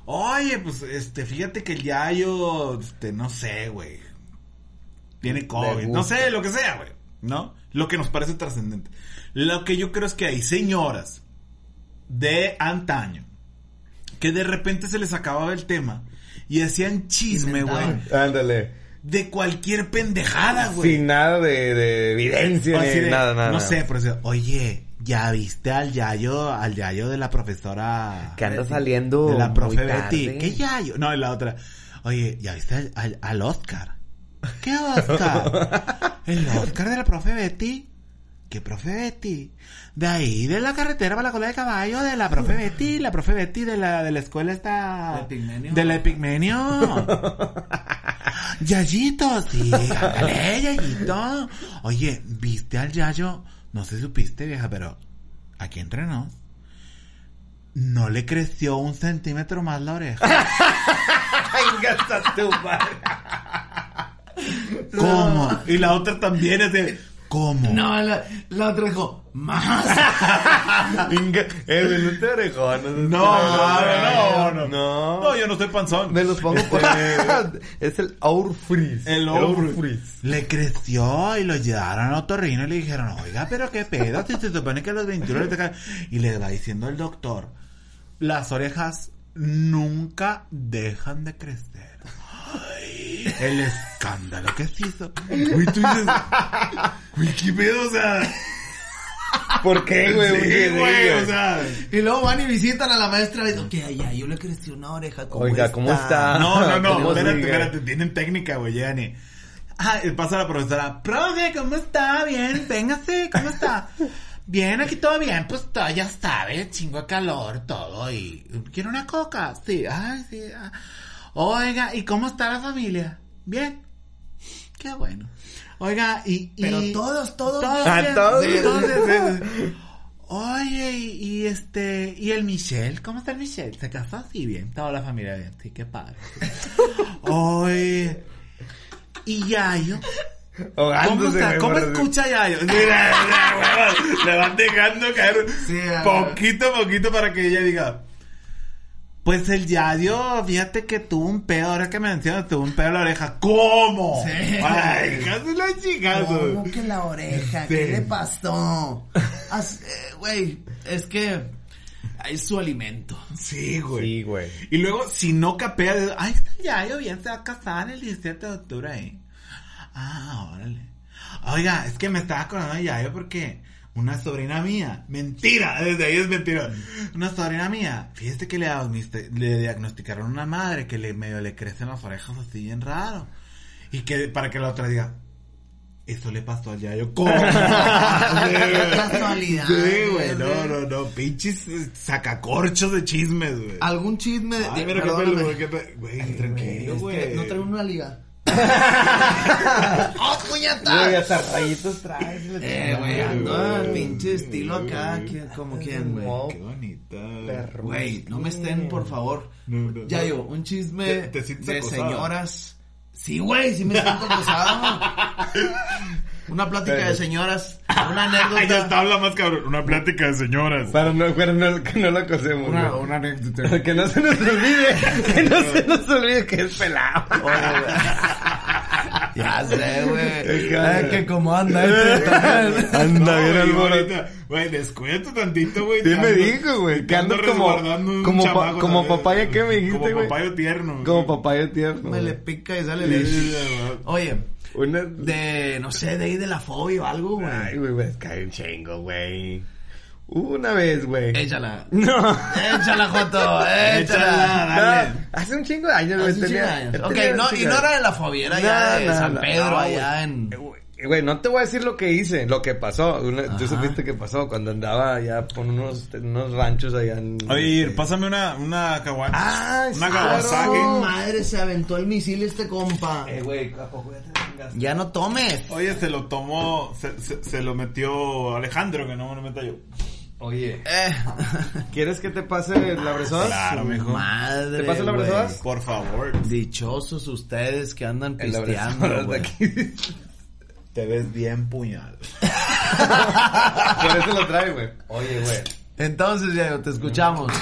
Oye, pues, este, fíjate que el Yayo, este, no sé, güey. Tiene COVID. No sé, lo que sea, güey. ¿No? Lo que nos parece trascendente. Lo que yo creo es que hay señoras de antaño que de repente se les acababa el tema y hacían chisme, güey. Ándale. De cualquier pendejada, güey. Sin nada de, de evidencia, O ni así de, nada, nada. No sé, pero eso, oye, ¿ya viste al Yayo, al Yayo de la profesora? Que anda saliendo De la profe Betty. ¿Qué Yayo? No, la otra. Oye, ¿ya viste al, al, al Oscar? ¿Qué Oscar? ¿El Oscar de la profe Betty? ¿Qué profe Betty? De ahí, de la carretera para la cola de caballo, de la profe Betty, la profe Betty de la, de la escuela está... ¿De Epigmenio? De la Epigmenio. Yayito, sí, ándale, Yayito. Oye, ¿viste al Yayo? No sé si supiste, vieja, pero aquí entre nos. No le creció un centímetro más la oreja. ¿Cómo? Y la otra también es de... ¿Cómo? No, la, la otra dijo, más. Güey, no te orejón. No, no, no, no. No, yo no estoy panzón. Me los pongo por... Este, es el Aurfreeze. El Ourfreeze. Le creció y lo llevaron al otorrino y le dijeron, oiga, pero qué pedo, si se supone que a los 21 le toca... Y le va diciendo el doctor, las orejas nunca dejan de crecer. Ay, el escándalo que se hizo. Güey, tú dices, güey, qué pedo, o sea... ¿Por qué, güey? Sí, güey, o sea... Y luego van y visitan a la maestra y dicen, que ya, yo le crecí una oreja. ¿cómo Oiga, ¿cómo está? No, no, no, ¿Cómo espérate, espérate, tienen técnica, güey, llegan y... Ah, y pasa la profesora, profe, ¿cómo está? Bien, véngase, ¿cómo está? Bien, aquí todo bien, pues todo ya sabe, chingo de calor, todo, y... ¿Quiere una coca? Sí, ay, sí. ah. Oiga, ¿y cómo está la familia? Bien. Qué bueno. Oiga, y... y- Pero todos, todos. Ah, bien, todos. sí, todos bien. Oye, y, y este, y el Michelle, ¿cómo está el Michelle? ¿Se casó? Sí, bien, toda la familia bien, sí, qué padre. Oye, y Yayo, ¿cómo está? ¿Cómo escucha Yayo? Mira, le van dejando caer Sí, poquito a poquito para que ella diga, pues el Yayo, fíjate que tuvo un pedo, ahora que me mencionas, tuvo un pedo en la oreja. ¿Cómo? Sí. Ay, casi la chingada. ¿Cómo que la oreja? ¿Qué Sí. le pasó? As- eh, Güey, es que es su alimento. Sí, güey. Sí, güey. Y luego, si no capea, de, ay, está Yayo bien, se va a casar el 17 de octubre ahí. Ah, órale. Oiga, es que me estaba acordando de Yayo porque una sobrina mía, mentira, desde ahí es mentira. Una sobrina mía, fíjate que le, le diagnosticaron a una madre que le medio le crecen las orejas así bien raro. Y que para que la otra diga, eso le pasó al Yayo. ¿Cómo? Casualidad. Sí, güey, no, no, no, pinches eh, sacacorchos de chismes, güey. ¿Algún chisme de... Ay, qué pelo, güey, qué Güey, tranquilo, Es güey. que no traigo una liga. ¡Oh, Güey, puñeta! hasta rayitos traes. Eh, güey, ando al güey. pinche estilo acá, como quien, güey. Qué bonita. Perro. Güey, no me estén, por favor. No, no, Ya no. yo, un chisme ¿Te- te sientes de acosada? señoras. Sí, güey, sí me siento acosado. Una plática de señoras, una ya anécdota. está, habla más cabrón. Una plática de señoras. Para no, para no, que no lo acosemos. Una, una anécdota. Que no se nos olvide, que no se nos olvide que es pelado. Ya sé, güey. Qué Ay, que como anda este. Anda No, bien alborotado. Güey, descuídate tantito, güey. Te me dijo, güey, que ando ando como- como pa- como papaya, ¿qué me dijiste, Como güey? papayo tierno. Como güey. papaya tierno. Me le pica y sale leche. Oye, Una... de, no sé, de ahí de la fobia o algo, güey. Ay, güey, que hay un chingo, güey. Una vez, güey. Échala. No. Échala, Joto, échala. Échala, dale. No, hace un chingo de años, güey. Hace un chingo de tenía- años. Ok, no, y no era de la fobia, era ya No, de no, San Pedro, no, allá en... Eh, Güey, no te voy a decir lo que hice, lo que pasó. Una- tú supiste que pasó cuando andaba allá por unos, unos ranchos allá en... Oye, pásame una, una Kawasaki. Ah, una sí, Kawasaki. claro. madre, se aventó el misil este compa. Eh, güey, ¿a poco ya te Ya no tomes. Oye, se lo tomó, se, se, se lo metió Alejandro, que no me lo meta yo. Oye, Eh. ¿quieres que te pase la bresoda? Claro, mijo. Madre, ¿Te paso la abrazada? Por favor. Dichosos ustedes que andan pisteando, güey. Te ves bien puñal. Por eso lo trae, güey. Oye, güey. Entonces, Diego, te escuchamos.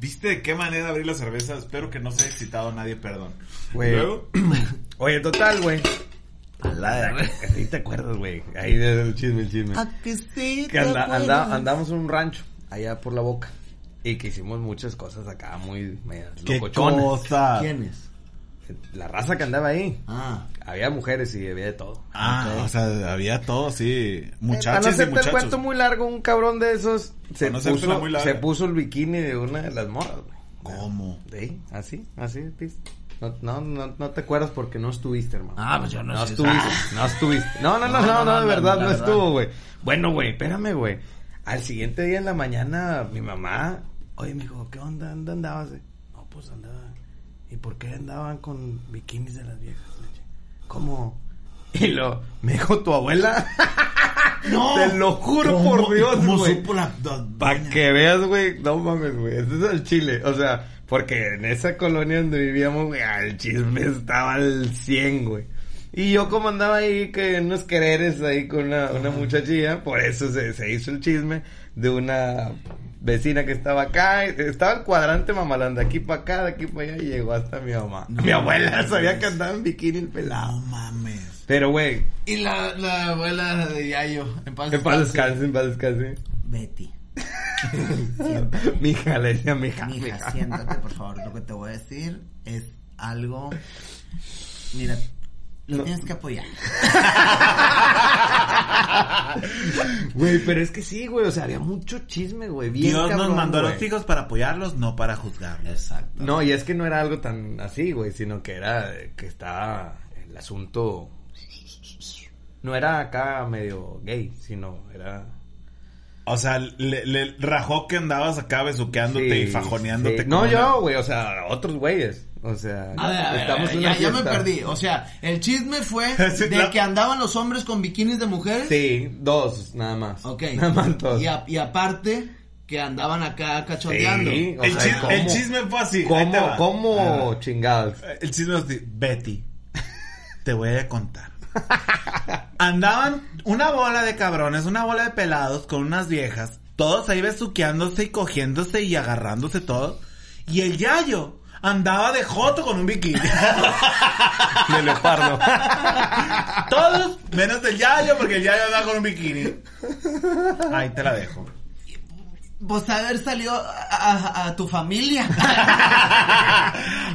¿Viste de qué manera abrir la cerveza? Espero que no se haya excitado a nadie, perdón. Güey. Luego, Oye, total, güey. A la de... Ahí te acuerdas, güey. Ahí del chisme, el chisme. que sí Que anda, anda- andamos en un rancho, allá por la boca. Y que hicimos muchas cosas acá muy medias ¿qué locochonas. cosa? ¿Quién es? La raza que andaba ahí. Ah. Había mujeres y había de todo. Ah, Ok. o sea, había todo, sí. Para no Muchachos hacerte el muchachos. cuento muy largo, un cabrón de esos se no puso, se puso el bikini de una de las morras, güey. ¿Cómo? Sí, así, así. No, no, no, no te acuerdas porque no estuviste, hermano. Ah, pues yo no No sé. estuviste, no estuviste. No, no, no, No, no, de verdad no estuvo, güey. Bueno, güey, espérame, güey. Al siguiente día en la mañana, mi mamá, oye, mijo, ¿qué onda? ¿Dónde andabas? No, pues andaba. ¿Y por qué andaban con bikinis de las viejas? ¿Cómo? Y lo, me dijo tu abuela. No. Te lo juro ¿Cómo- por Dios, ¿Cómo güey. Para que veas, güey, no mames, güey, ese es el chile, o sea, porque en esa colonia donde vivíamos, güey, el chisme estaba al 100, güey. Y yo como andaba ahí que en unos quereres ahí con una, una muchachilla, por eso se, se hizo el chisme de una vecina que estaba acá, estaba el cuadrante mamalán de aquí para acá, de aquí para allá, y llegó hasta mi mamá. mi abuela sabía que andaba en bikini el pelado. No mames. Pero, güey, Y la, la abuela de Yayo, en paz en paz descanse. descanse, en paz descanse. Betty. Mija, le decía mija, Mija, mija. siéntate, por favor. Lo que te voy a decir es algo... Mira, lo No. tienes que apoyar. Güey, pero es que sí, güey, o sea, había mucho chisme, güey, bien Dios nos mandó a los hijos para apoyarlos, no para juzgarlos. Exacto. No, y es que no era algo tan así, güey, sino que era que estaba el asunto no era acá medio gay, sino era O sea, le, le rajó que andabas acá besuqueándote Sí, y fajoneándote. sí. No, yo, güey, o sea, otros güeyes. O sea, A ver, a ver, estamos a ver, en una ya, ya me perdí. O sea, el chisme fue Sí, de que andaban los hombres con bikinis de mujeres. Sí, dos, nada más. Ok. Nada más dos. Y, a- y aparte, que andaban acá cachondeando. Sí, o El, sea, chisme, ¿cómo? el chisme fue así. ¿Cómo, cómo chingados? El chisme es así. Betty, te voy a contar. Andaban una bola de cabrones, una bola de pelados con unas viejas, todos ahí besuqueándose y cogiéndose y agarrándose todo. Y el yayo andaba de joto con un bikini. De leopardo. Todos, menos el yayo, porque el yayo andaba con un bikini. Ahí te la dejo. Pues haber salido a, a- a tu familia.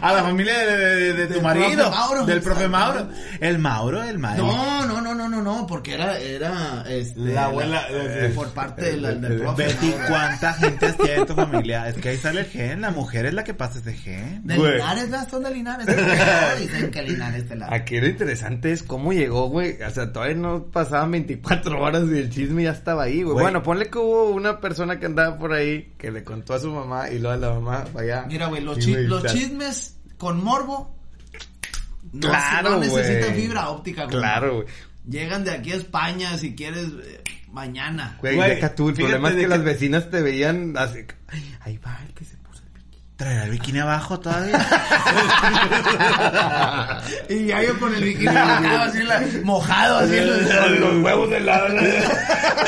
A la familia de, de- de- de tu Del marido. profe Mauro. Del profe Mauro. El Mauro, el Mauro. No, no, no, no, no, no, porque era, era, este, La abuela, eh, por parte de la- del profe. Betty, Mauro. ¿cuánta gente tiene en tu familia? Es que ahí sale el gen, la mujer es la que pasa ese gen. De Güey. Linares, ¿verdad? Son de Linares. Dicen que Linares te la... Aquí lo interesante es cómo llegó, güey. O sea, todavía no pasaban 24 horas y el chisme ya estaba ahí, güey. Güey. Bueno, ponle que hubo una persona que andaba por ahí que le contó a su mamá y luego a la mamá vaya. Mira, güey, los, chi- güey, chismes con morbo no, Claro, no necesitan güey. fibra óptica. compa. Claro, güey. Llegan de aquí a España si quieres eh, mañana. Güey, Güey, deja tú, el problema es que que- las vecinas te veían así. "Ay, ahí va el que se puso el bikini". ¿Traerá el bikini abajo todavía? Y ya yo con el bikini mojado, así, la- mojado, así en los, Los huevos de la...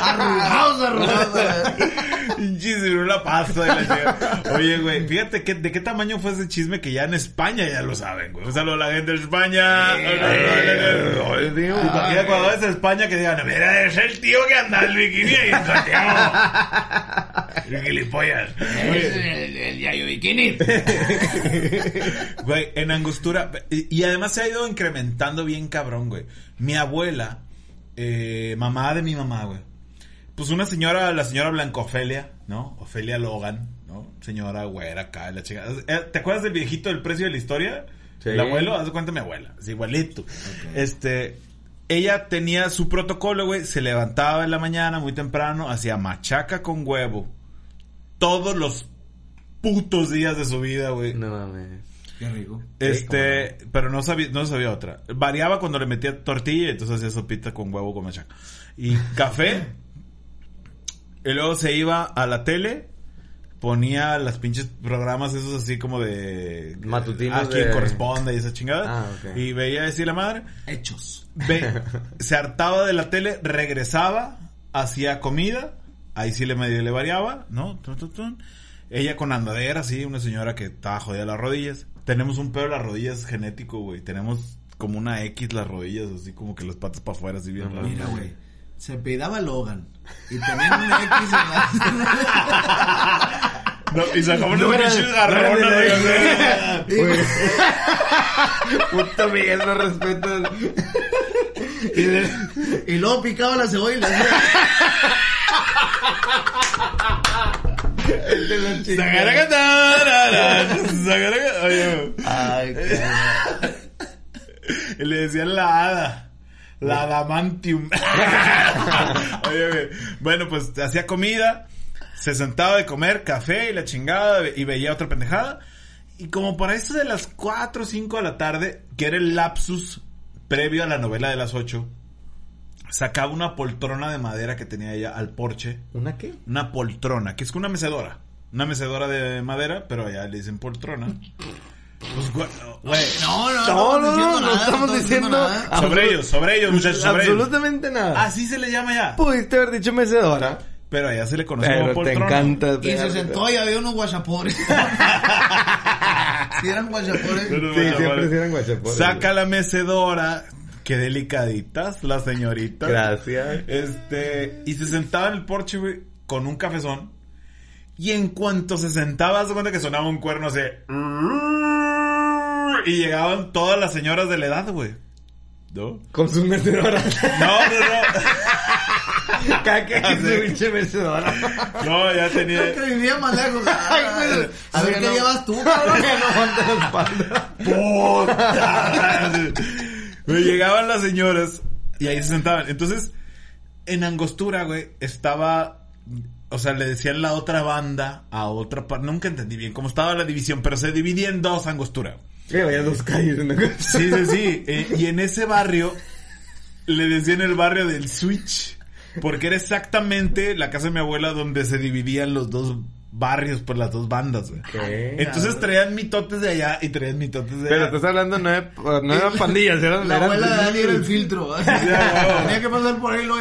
arrugados, arrugados. Pinche la pasta de la chica. Oye, güey, fíjate que, de qué tamaño fue ese chisme que ya en España ya lo saben, güey. Un saludo a la gente de España. Imagina cuando a España que digan, mira, es el tío que anda en bikini ahí en Santiago. El gilipollas. Oye, El, el yayo bikini. Güey, en Angostura. Y, y además se ha ido incrementando bien cabrón, güey. Mi abuela, eh, mamá de mi mamá, güey. Pues una señora, la señora Blanco Ofelia, ¿no? Ofelia Logan, ¿no? Señora güera acá, la chica. Eh, ¿Te acuerdas del viejito del precio de la historia? Sí. El abuelo, haz de cuenta mi abuela, es igualito. Este, ella tenía su protocolo, güey. Se levantaba en la mañana muy temprano, hacía machaca con huevo. Todos los putos días de su vida, güey. No mames. Qué rico. Este, pero no sabía, no sabía otra. Variaba cuando le metía tortilla, entonces hacía sopita con huevo con machaca. Y café. y luego se iba a la tele, ponía las pinches programas esos así como de... Matutinos A quien de- corresponde y esa chingada. Ah, ok. Y veía decir la madre. Hechos. Ve, se hartaba de la tele, regresaba, hacía comida, ahí sí le medio le variaba, ¿no? Tun, tun, tun. Ella con andadera, sí, una señora que estaba jodida de las rodillas. Tenemos un pedo en las rodillas genético, güey. Tenemos como una X las rodillas, así como que las patas para afuera, así bien raro. Mira, güey. Se pedaba Logan. Y tenían una X en la... No, y sacamos No una pinche garrona Güey. Puto Miguel, no respetas. Y luego picaba la cebolla y hacía... el de. Oye. Ay, le decían la hada. La adamantium. Oye. Bueno, pues hacía comida. Se sentaba de comer café y la chingada. Y veía otra pendejada. Y como para eso de las 4 o 5 de la tarde, que era el lapsus previo a la novela de las 8, sacaba una poltrona de madera que tenía ella al porche. ¿Una qué? Una poltrona, que es una mecedora. Una mecedora de madera, pero allá le dicen poltrona. Pues, güey, No, no, No, no, diciendo no, no nada, estamos diciendo... nada. Sobre ellos, sobre ellos, muchachos, sobre ellos. Absolutamente nada. Así se le llama ya. Pudiste haber dicho mecedora. Pero allá se le conoce Pero como te poltrona. encanta. Y se sentó y había unos guachapores. Si eran guachapores. Sí, siempre eran guachapores. Saca la mecedora. Qué delicaditas las señoritas. Gracias. Este, y se sentaba en el porche, güey, con un cafezón. Y en cuanto se sentaba, se cuenta que sonaba un cuerno así. Y llegaban todas las señoras de la edad, güey. ¿No? Con sus mecedoras. No, no, no. Cada que su pinche mecedora. No, ya tenía. Creo que vivía más lejos. Ay. A ver qué no. llevas tú, cabrón. Que no aguanta la espalda. ¡Puta! Me llegaban las señoras y ahí se sentaban. Entonces, en Angostura, güey, estaba. O sea, le decían la otra banda a otra parte. Nunca entendí bien cómo estaba la división, pero se dividía en dos Angostura. Que vaya dos calles en cosa. Sí, sí, sí. Eh, y en ese barrio le decían el barrio del Switch. Porque era exactamente la casa de mi abuela donde se dividían los dos barrios por las dos bandas, güey. Entonces traían mitotes de allá y traían mitotes de Pero allá. estás hablando no, de- no eran pandillas, eran, La eran- abuela de Dani era el filtro. Tenía que pasar por ahí lo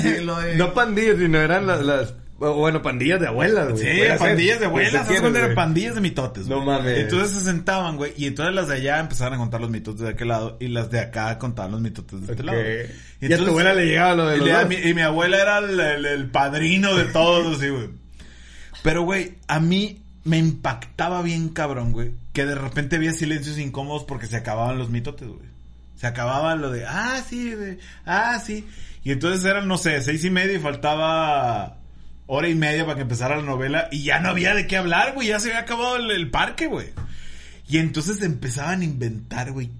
se lo de... No pandillas, sino eran las, las bueno, pandillas de abuelas, güey. Sí, pandillas de abuelas, ¿qué ¿sabes cuándo quieres, eran pandillas de mitotes? No güey? mames. Entonces se sentaban, güey, y entonces las de allá empezaron a contar los mitotes de aquel lado y las de acá contaban los mitotes de este lado. Y a tu abuela le llegaba lo de y, los le- dos. mi, y mi abuela era el, el- el padrino de todos, así, güey. Pero, güey, a mí me impactaba bien cabrón, güey, que de repente había silencios incómodos porque se acababan los mitotes, güey. Se acababa lo de, ah, sí, güey, ah, sí. Y entonces eran, no sé, seis y media y faltaba hora y media para que empezara la novela y ya no había de qué hablar, güey, ya se había acabado el, el parque, güey. Y entonces empezaban a inventar, güey,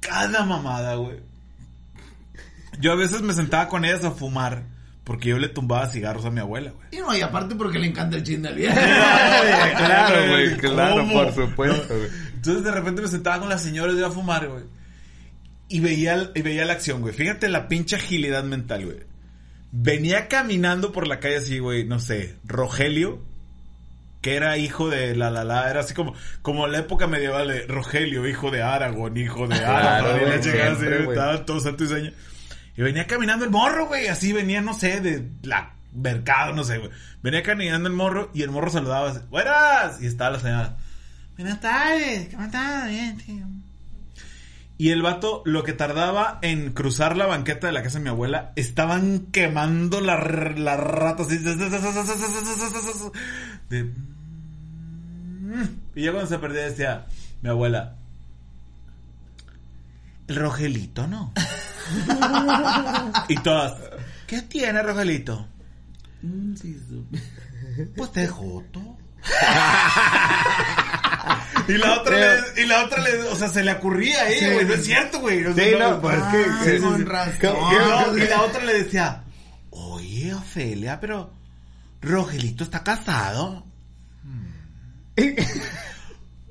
cada mamada, güey. Yo a veces me sentaba con ellas a fumar porque yo le tumbaba cigarros a mi abuela, güey. Y no, y aparte porque le encanta el chin del viejo. claro, güey, claro, ¿Cómo? por supuesto, güey. Entonces de repente me sentaba con la señora y iba a fumar, güey. Y veía, y veía la acción, güey. Fíjate la pinche agilidad mental, güey. Venía caminando por la calle así, güey, no sé, Rogelio, que era hijo de la la la, era así como, como la época medieval de Rogelio, hijo de Aragón, hijo de Claro, Aragón, y así, estaban todos santos años. Y venía caminando el morro, güey, así venía, no sé, de la mercado, no sé, güey. Venía caminando el morro y el morro saludaba así, buenas, y estaba la señora, buenas tardes, ¿cómo estás? Bien, tío. Y el vato, lo que tardaba en cruzar la banqueta de la casa de mi abuela, estaban quemando la, la rata así. Y ya cuando se perdía decía mi abuela, el Rogelito, ¿no? y todas, ¿qué tiene Rogelito? Mm, sí, Pues te joto. y la otra le, y la otra le, o sea, se le ocurría ahí, Sí. güey, no es cierto, güey. O sea, Sí, no, pues es que... Ah, sí, con razón. ¿Cómo- y, no, la otra le decía, oye, Ofelia, pero Rogelito está casado.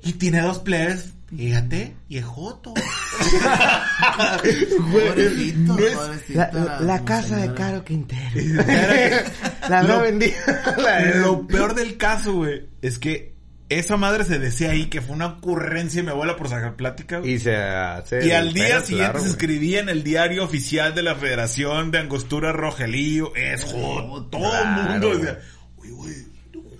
y tiene dos plebes, fíjate, y es joto. Pobrecito, no es- pobrecita La, la casa de. Caro Quintero. la no vendía. La- Lo peor del caso, güey, es que esa madre se decía ahí que fue una ocurrencia de mi abuela por sacar plática, güey. Y se hace... Y al día siguiente claro, se escribía en el diario oficial de la Federación de Angostura Rogelio, es joto. Todo el Claro, mundo güey. decía, uy, güey,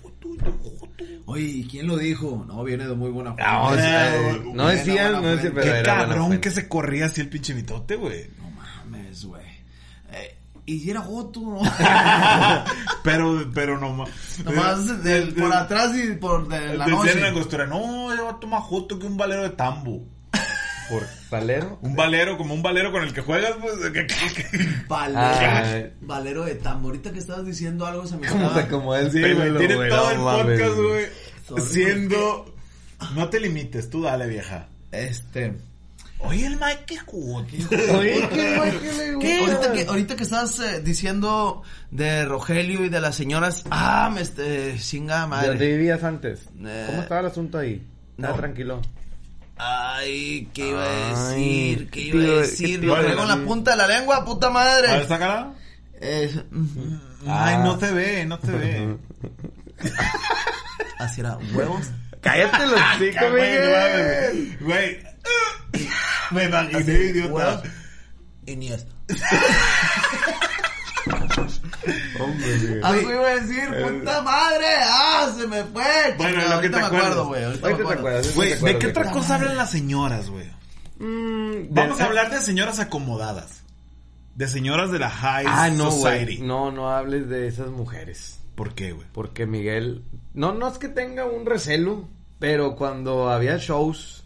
joto, joto. Oye, ¿y quién lo dijo? No, viene de muy buena fuente. No, o sea, Eh, no decían, buena no decían, fuente. pero Qué era cabrón fuente. que se corría así el pinche mitote, güey. No mames, güey. Eh, y si era Joto, ¿no? Pero, pero no más. Nomás del- por atrás y por de la Decían noche. en Angostura, no, yo voy a tomar joto que un valero de tambo. Por Valero. Un valero, como un valero con el que juegas, pues. Valero, Ah. Valero de tambo. Ahorita que estabas diciendo algo se me ¿Cómo estaba- se acomoda el Sí, tiene güey? todo No el podcast, güey. Siendo. No te limites, tú dale, vieja. Este. Oye, el Mike, qué. Oye, qué qué. Ahorita que, ahorita que estás eh, diciendo de Rogelio y de las señoras. Ah, me este. Chinga ¿Dónde madre. vivías antes? Eh, ¿Cómo estaba el asunto ahí? Estaba no. tranquilo. Ay, ¿qué iba a decir? ¿Qué ¿qué iba a decir? Lo traigo en la punta de la lengua, puta A ver, madre. sácala. Ujú. Ay, no te ve, no te ve. Así era, huevos. Cállate los chicos, Miguel. Güey. Me imaginé, idiota. Huevos. Hombre. Algo iba a decir, puta madre. Ah, se me fue. Bueno, lo que te acuerdo, güey. Ahorita te acuerdas. Güey, ¿de qué otra cosa hablan las señoras, güey? Mm, Vamos a hablar de señoras acomodadas. De señoras de la high Ah, no, society. No, no hables de esas mujeres. ¿Por qué, güey? Porque Miguel, no, no es que tenga un recelo, pero cuando había shows,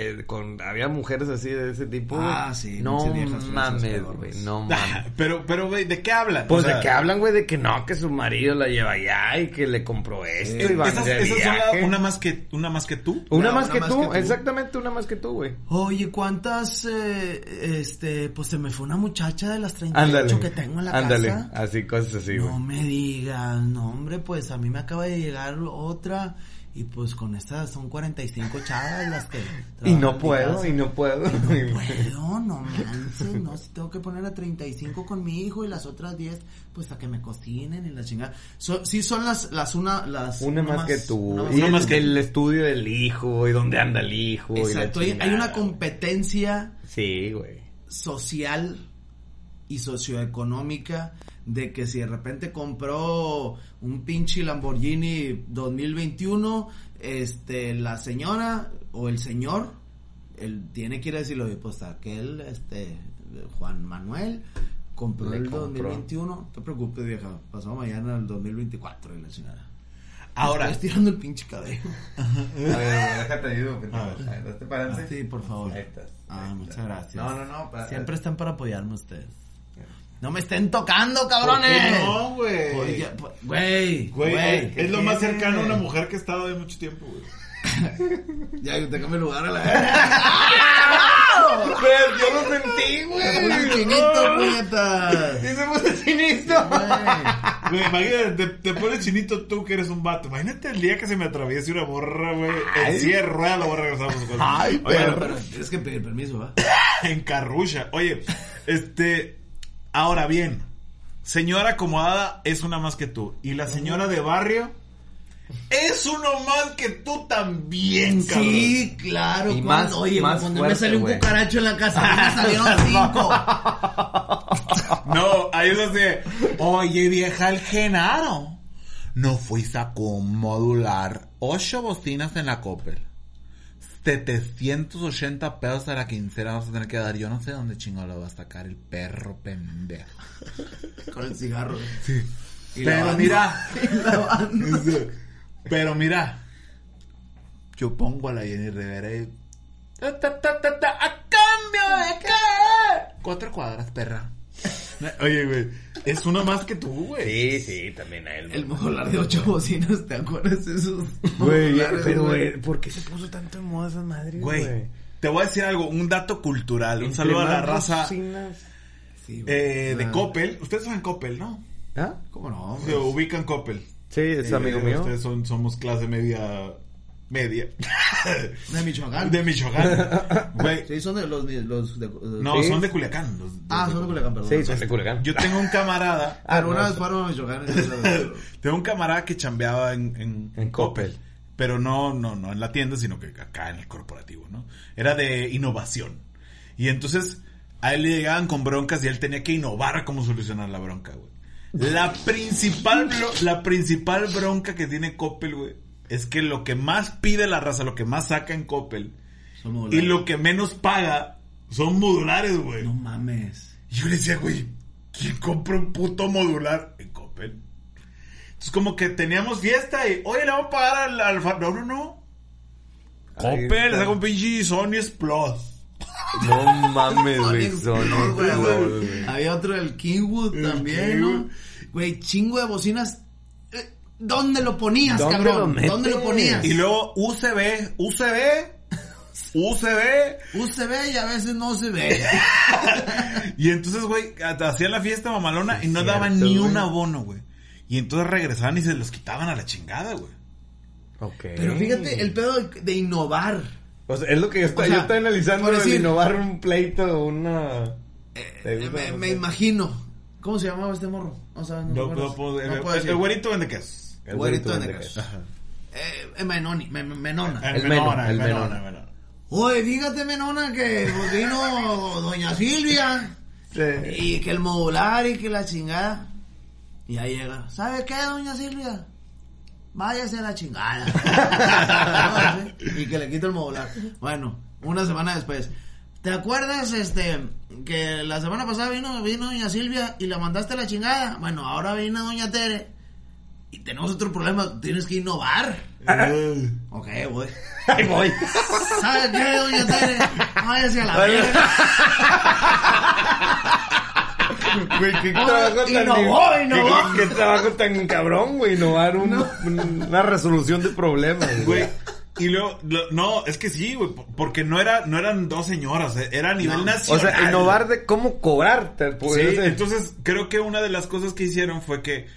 eh, con, había mujeres así de ese tipo. Ah, sí, No viejas mames, güey, no mames. Pero, pero, güey, ¿de qué hablan? Pues O sea, de que hablan, güey, de que no, que su marido la lleva allá y que le compró esto y van Esas, de esas son la- viaje. una más que una más que tú. Una No, más, una que, más tú, que tú. exactamente una más que tú, güey. Oye, ¿cuántas, eh, este, pues se me fue una muchacha de las 38 Ándale. que tengo en la Ándale, casa? así, cosas así, güey. No me digas, no hombre, pues a mí me acaba de llegar otra y pues con estas son 45 chavas las que... Y no puedo, y no puedo. Puedo, no manches, no, si tengo que poner a 35 con mi hijo y las otras 10, pues a que me cocinen y la chingada. So- sí son las, las una, las... Una más que tú. una más y que una más el, que- el estudio del hijo, y dónde anda el hijo. y la Exacto, hay, hay una competencia Sí, güey. social y socioeconómica de que si de repente compró un pinche Lamborghini 2021, este, la señora o el señor, él tiene que ir a decirle, oye, pues aquel, este, Juan Manuel, compró el compró. 2021, no te preocupes vieja, pasó mañana el 2024 y la chingada. Ahora, Estás tirando el pinche cabello. A ver, déjate ayudo. Ver, ¿te parece? Sí, por favor. Ahí estás. Ah, muchas gracias. No, no, no. para- Siempre están para apoyarme ustedes. No me estén tocando, ¿por cabrones. no, güey? Pues, Güey, Güey, güey. es lo ¿qué más cercano a una mujer que he estado de mucho tiempo, güey. Ya, déjame lugar a la Pues yo lo sentí, güey. chinito, puñetas. Sí se puso chinito. Güey, imagínate, te, te pones chinito tú que eres un vato. Imagínate el día que se me atraviese una borra, güey. En silla de ruedas la voy a regresar a sus cosas. Ay, Oye, Pero, pero tienes que pedir permiso, ¿va? en carrucha. Oye, este. Ahora bien, señora acomodada es una más que tú. Y la señora de barrio es uno más que tú también, cabrón. Sí, claro. Y cuando- más- oye, más cuando me salió un cucaracho en la casa, me salieron cinco. No, ahí es donde. Oye, vieja, el Genaro. No fuiste a modular ocho bocinas en la Coppel. 780 pesos a la quincena vas a tener que dar. Yo no sé dónde chingo lo va a sacar el perro pendejo. Con el cigarro. Sí. Y Pero mira. Pero mira. Yo pongo a la Jenny Rivera y. ¿A cambio de qué? Cuatro cuadras, perra. Oye, güey. Es uno más que tú, güey. Sí, sí, también a él. El modular de ocho bocinas, ¿te acuerdas de esos? Güey, pero güey? güey, ¿por qué se puso tanto en moda esa madre, Güey, güey? te voy a decir algo, un dato cultural. Un saludo a la raza bocinas- Sí, eh, de Coppel. Ustedes saben Coppel, ¿no? ¿Ah? ¿Cómo no? Se ubican Coppel. Sí, es Eh, amigo mío. Ustedes son, somos clase media. Media. De Michoacán. de Michoacán. Güey. Sí, son de los... los de, No, Sí. son de Culiacán. los- Ah, los- son de Culiacán, perdón. Sí, son de Culiacán. Yo tengo un camarada. Ah, Pero una no, vez fueron a Michoacán. Tengo un camarada que chambeaba en, en, En Coppel. Pero no, no, no en la tienda, sino que acá en el corporativo, ¿no? Era de innovación. Y entonces a él le llegaban con broncas y él tenía que innovar cómo solucionar la bronca, güey. La principal, la principal bronca que tiene Coppel, güey, es que lo que más pide la raza, lo que más saca en Coppel Son y lo que menos paga son modulares, güey. No mames. Y yo le decía, güey, ¿quién compra un puto modular en Coppel? Entonces, como que teníamos fiesta y, oye, le vamos a pagar al, al fa-". No, no, no. Coppel, está. saca un pinche Sony Plus. No mames, güey. Sonic Son Plus. Había otro, el Kingwood El también, ¿no? Güey, chingo de bocinas. ¿Dónde lo ponías, ¿Dónde cabrón? lo metes? ¿Dónde lo ponías? Y luego USB, USB, USB. UCB y a veces no se ve. Y entonces, güey, hacían la fiesta mamalona Sí, y no cierto, daban ni güey. un abono, güey. Y entonces regresaban y se los quitaban a la chingada, güey. Ok. Pero fíjate, el pedo de, de innovar. O sea, es lo que yo estoy, O sea, yo estoy analizando por el decir- innovar un pleito o una... Eh, me, me imagino. ¿Cómo se llamaba este morro? No sabes, no, No, no puedo- el- decir. güerito vende quesos. El Güerito queso. Eh, eh, Menoni, men- Menona. El, El menona, Meno, el menona, Menona. menona. Oye, fíjate, Menona, que vino Doña Silvia. Sí. Y que el modular y que la chingada. Y ahí llega. ¿Sabe qué, doña Silvia? Váyase a la chingada. y que le quito el modular. Bueno, una semana después. ¿Te acuerdas, este, que la semana pasada vino, vino doña Silvia y la mandaste a la chingada? Bueno, ahora viene doña Tere. Y tenemos otro problema, tienes que innovar. Ok, voy. Ahí voy. ¿Sabe qué, doña Tere? Váyase a la verga. Güey, qué trabajo tan... innovó, qué- innovó. Qué, trabajo tan cabrón, güey, innovar un- un- una resolución de problemas, Güey. Y luego, lo- no, es que sí, güey, porque no era, no eran dos señoras, eh, era a nivel No. nacional. O sea, innovar de cómo cobrar. te- Sí, entonces creo que una de las cosas que hicieron fue que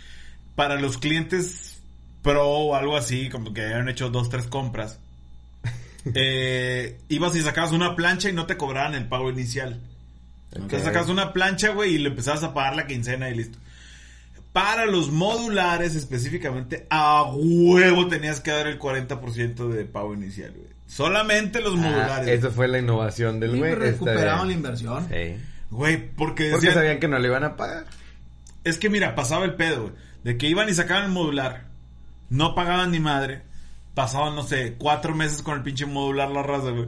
para los clientes pro o algo así, como que habían hecho dos, tres compras, eh, ibas y sacabas una plancha y no te cobraban el pago inicial. Entonces sacabas una plancha, güey, y le empezabas a pagar la quincena y listo. Para los modulares específicamente, a huevo tenías que dar el 40% de pago inicial, güey. Solamente los Ah, modulares. Esa fue la innovación del güey. Recuperaban la inversión. Sí. Güey, porque Porque decían- sabían que no le iban a pagar. Es que mira, pasaba el pedo, güey. De que iban y sacaban el modular. No pagaban ni madre. Pasaban, no sé, cuatro meses con el pinche modular la raza, güey.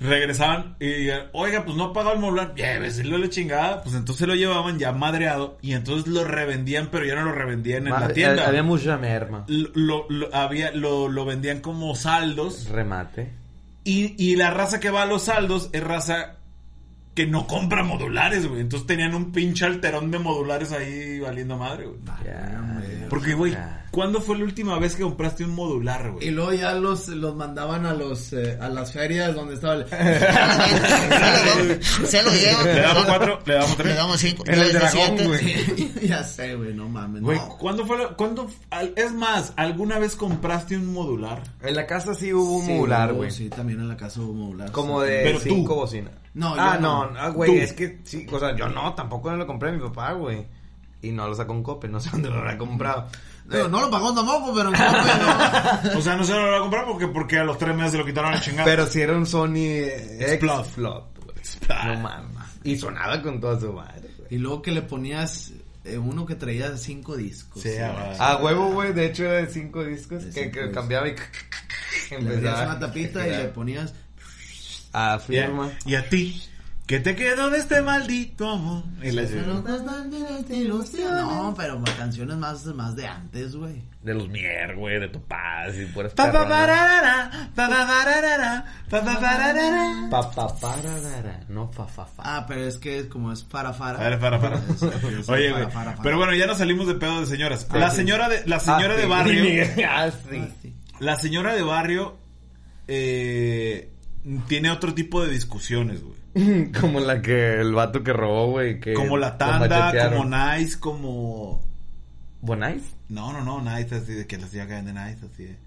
Regresaban y, oiga, pues no ha pagado el modular. Lléveselo la chingada. Pues entonces lo llevaban ya madreado. Y entonces lo revendían, pero ya no lo revendían en la tienda. Había mucha merma. Lo, lo, lo- había, lo, lo vendían como saldos. Remate. Y, y la raza que va a los saldos es raza que no compra modulares, güey. Entonces tenían un pinche alterón de modulares ahí valiendo madre, güey. Porque, güey. ¿cuándo fue la última vez que compraste un modular, Y güey? luego ya los, los mandaban a los eh, a las ferias donde estaba el... Se lo lleva. Le damos cuatro, le damos Le tres. damos cinco. En el dragón, siete. güey. ya sé, güey, no mames. Güey, no. ¿cuándo fue la, cuándo, al- es más, ¿alguna vez compraste un modular? En la casa sí hubo un Sí, modular, güey. Sí, también en la casa hubo modular. Como sí. de Pero tú. cinco bocinas. No, ah, yo no, no. ah, güey, Tú. es que sí, o sea, yo no, tampoco no lo compré a mi papá, güey. Y no lo sacó en Cope, no sé dónde lo habrá comprado. Digo, no lo pagó tampoco, pero en Coppel, O sea, no se lo voy a comprar porque, porque a los tres meses se lo quitaron a chingar. Pero si era un Sony X Explode. Flop, güey. No mames. Y sonaba con toda su madre, güey. Y luego que le ponías eh, uno que traía cinco discos. Sí, A huevo, güey, de hecho era de cinco discos De que, cinco que discos. cambiaba y Le empezaba. una tapita y le ponías... A Y a, firma. y a ti, ¿qué te quedó de este maldito amor? Y la- No, pero ma- canciones más, más de antes, güey. De los Mier, güey, de Topaz y puras Pa, pa, pararara, pa, pa, pararara, pa, pa, pararara. Pa, pa, pararara, no fa, fa, fa. Ah, pero es que como es para para. Para, para, para. Es- es Oye, güey. Pero bueno, ya nos salimos de pedo de señoras. Ah, La sí. señora de, la señora Ah, de sí. barrio, Ah, Ah, sí. sí. la señora de barrio, eh, tiene otro tipo de discusiones, güey. Como la que el vato que robó, güey. que Como la tanda, como Nice, como... ¿Bonais? No, no, no, Nice, así de que la señora que vende Nice, así de...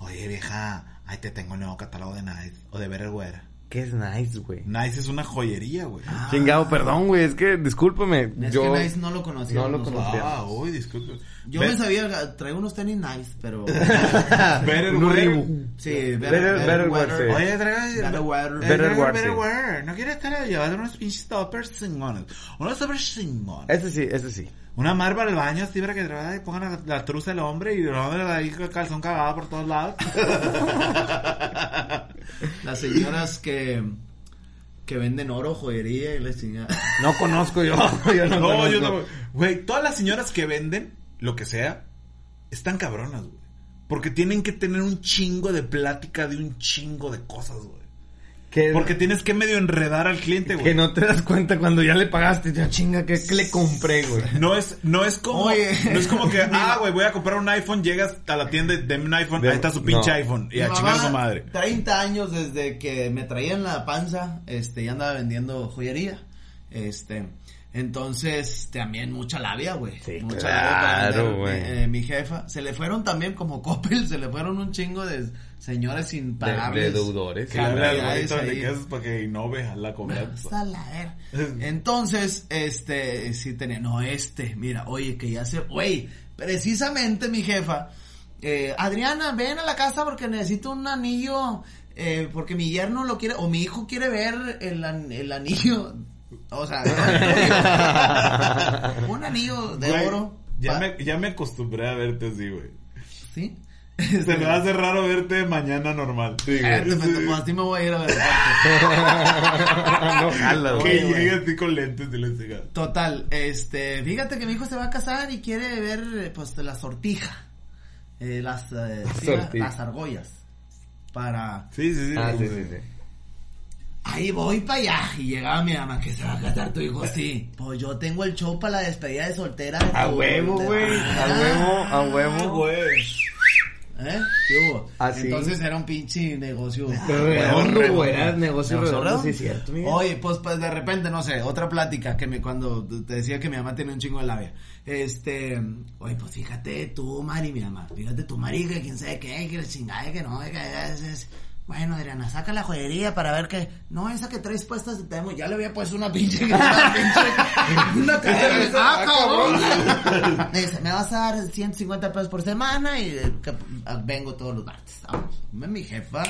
Oye, vieja, ahí te tengo el nuevo catálogo de Nice. O de Betterware. ¿Qué es nice, güey? Nice es una joyería, güey. Ah. Chingado, perdón, güey, es que discúlpame. Es yo que Nice no lo conocía. no lo conocía. Ah, uy, disculpe. Yo Be- me sabía, traigo unos tenis Nice, pero... Unos Reebok. Sí, Better- Better Wear, sí. Oye, traga... Betterware. Eh, Better traga Wear, sí. Betterware. No quiere estar llevando unos pinches toppers cingones. Unos toppers cingones. Ese sí, ese sí. Una mar para el baño, así para que y pongan la, la truza del hombre y el hombre ahí con el calzón cagado por todos lados. Las señoras que... Que venden oro, joyería y les chingada. No conozco yo. yo no, No, conozco. yo no. Güey, todas las señoras que venden, lo que sea, están cabronas, güey. Porque tienen que tener un chingo de plática de un chingo de cosas, güey. Que, Porque tienes que medio enredar al cliente, güey. que no te das cuenta cuando ya le pagaste. Ya chinga, ¿qué, qué le compré, güey? No es, no es como, Oye. no es como que, ah, güey, voy a comprar un iPhone, llegas a la tienda y deme un iPhone, De- ahí está su pinche no. iPhone, y a chingar a su madre. 30 años desde que me traían la panza, este, ya andaba vendiendo joyería. Este, entonces también mucha labia, güey. Sí, mucha claro, labia para güey. vender, eh, mi jefa, se le fueron también como Coppel, se le fueron un chingo de señores impagables. de deudores. Que de ahí. quesos para que innove a la cobranza. Hasta la ver. Entonces, este, sí tenía, no, este, mira, oye, que ya se, güey, precisamente mi jefa, eh, Adriana, ven a la casa porque necesito un anillo, eh, porque mi yerno lo quiere, o mi hijo quiere ver el, an- el anillo, o sea, no, un anillo de Güey, oro. Ya me, ya me acostumbré a verte así, güey. ¿Sí? Se me hace raro verte mañana normal. Eh, te- te- pues así me voy a ir a ver. no jala, Que güey. Oye, güey. llegue así con lentes y le siga. Total, este, fíjate que mi hijo se va a casar y quiere ver, pues, la sortija, eh, las, eh, sí, Sortija. las argollas, para, Sí, sí, sí. Ah, sí, güey. sí, sí. ahí voy para allá, y llegaba mi mamá, que se va a casar tu hijo, sí, pues yo tengo el show para la despedida de soltera. de A huevo, de- güey. A huevo, a huevo. güey. ¿Eh? ¿Qué hubo? Ah, sí. Entonces era un pinche negocio. Güey. Era negocio ¿Negocio redondo, sí, cierto. Oye, pues, pues de repente, no sé, otra plática que me cuando te decía que mi mamá tiene un chingo de labia. Este, oye, pues fíjate tú, Mari, mi mamá, fíjate tú, Mari, que quién sabe qué, que la chingada, que no, que es, es- Bueno, Adriana, saca la joyería para ver que... No, esa que traes puestas, tenemos, ya le había puesto una pinche... Una pinche... Una cadena. ¡Ah, cabrón! Me dice, me vas a dar 150 pesos por semana y eh, que, ah, vengo todos los martes. Vamos. Mi jefa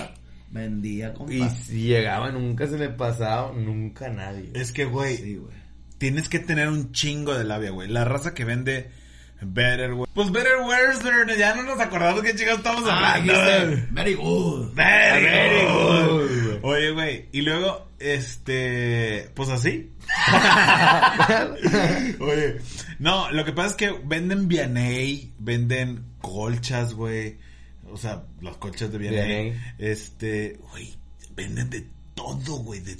vendía, compa. Y si llegaba, nunca se le pasaba, nunca a nadie. Es que, güey, Sí, güey. tienes que tener un chingo de labia, güey. La raza que vende Betterware. Pues Betterware, pero ya no nos acordamos qué chingados estamos Ah, hablando. dijiste, very good. Very, Very good. Oye, güey, y luego, este, pues así. Oye, no, lo que pasa es que venden Vianey, venden colchas, güey. O sea, las colchas de. Vianey. Este, güey, venden de todo, güey, de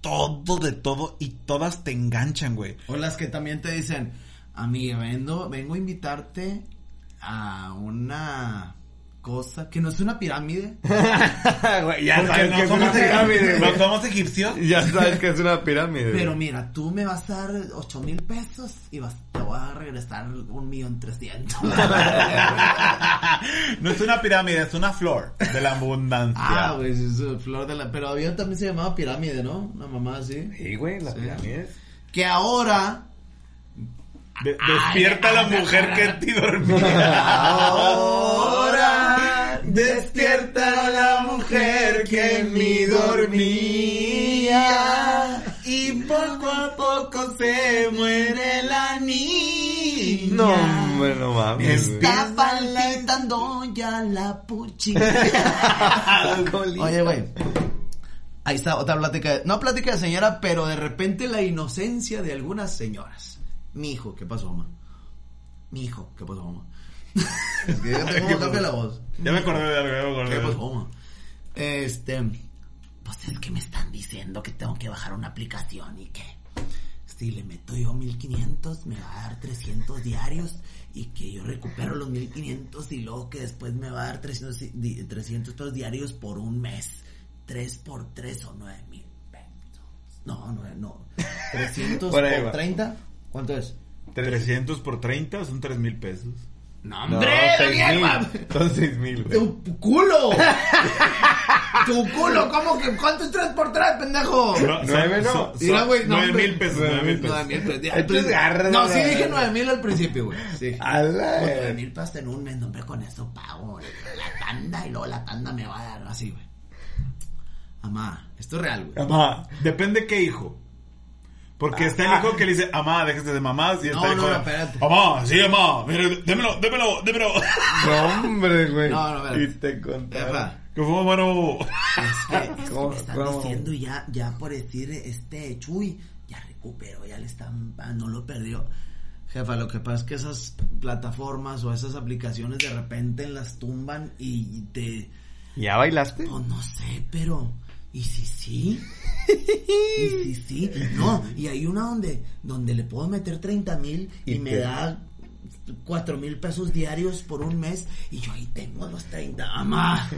todo, de todo, y todas te enganchan, güey. O las que también te dicen, amiga, vengo, vengo a invitarte a una cosa que no es una pirámide. Güey, ya Porque sabes no que es una pirámide, no güey. somos egipcios. Ya sabes que es una pirámide. Pero güey. mira, tú me vas a dar ocho mil pesos y vas, te voy a regresar un millón trescientos. no es una pirámide, es una flor de la abundancia. ah, pues es flor de la... Pero había también se llamaba pirámide, ¿no? Una mamá así. Sí, güey, las Sí. pirámides. Que ahora... De- despierta la mujer que en ti dormía. Ahora despierta la mujer que en mí dormía y poco a poco se muere la niña. No, hombre, no mames. Está palpitando ya la puchita. Oye, güey. Ahí está otra plática. de- No plática de señora, pero de repente la inocencia de algunas señoras. Mi hijo, ¿qué pasó, mamá? Mi hijo, ¿qué pasó, mamá? es que fíjate cómo cambia la voz. Ya me acordé de algo, ya me acordé ¿Qué pasó, mamá? Este. Pues es que me están diciendo que tengo que bajar una aplicación y que si le meto yo 1500 me va a dar 300 diarios y que yo recupero los 1500 y luego que después me va a dar 300, di- 300 pesos diarios por un mes. 3 por 3 o 9 mil pesos. No, no, no. 300 Por por, ahí va. 30. ¿Cuánto es? 300 por 30 son 3 mil pesos. No, No, hombre, mil. ma- Son seis mil, güey. Tu culo. tu culo, ¿cómo que? ¿Cuánto es 3 por 3, pendejo? No, Nueve, son- no. son- Mira, güey, no, 9 hombre. mil pesos, Nueve 9 mil pesos. Nueve mil pesos. No, sí dije nueve mil al principio, güey. Sí. A la- Nueve mil pesos en un mes, no, hombre, con eso pago la tanda y luego la tanda me va a dar así, güey. Amá, esto es real, güey. Amá, depende qué hijo. Porque está el hijo que le dice, amá, déjese de mamás. Y está No, el hijo no, no, espérate. Amá, sí, amá, mire, démelo, démelo, démelo. No, hombre, güey. No, no, espérate. Y te contaron. Que fue, mano. es que, es que ¿Cómo- me están cómo? diciendo ya, ya por decir, este, Chuy, ya recuperó, ya le están, ah, no lo perdió. Jefa, lo que pasa es que esas plataformas o esas aplicaciones de repente las tumban y te... ¿Ya bailaste? Oh, no sé, pero... ¿Y si sí? ¿Y si sí? No, y hay una donde, donde le puedo meter 30 mil y, Y me da 4 mil pesos diarios por un mes y yo ahí tengo los 30. ¡Mamá!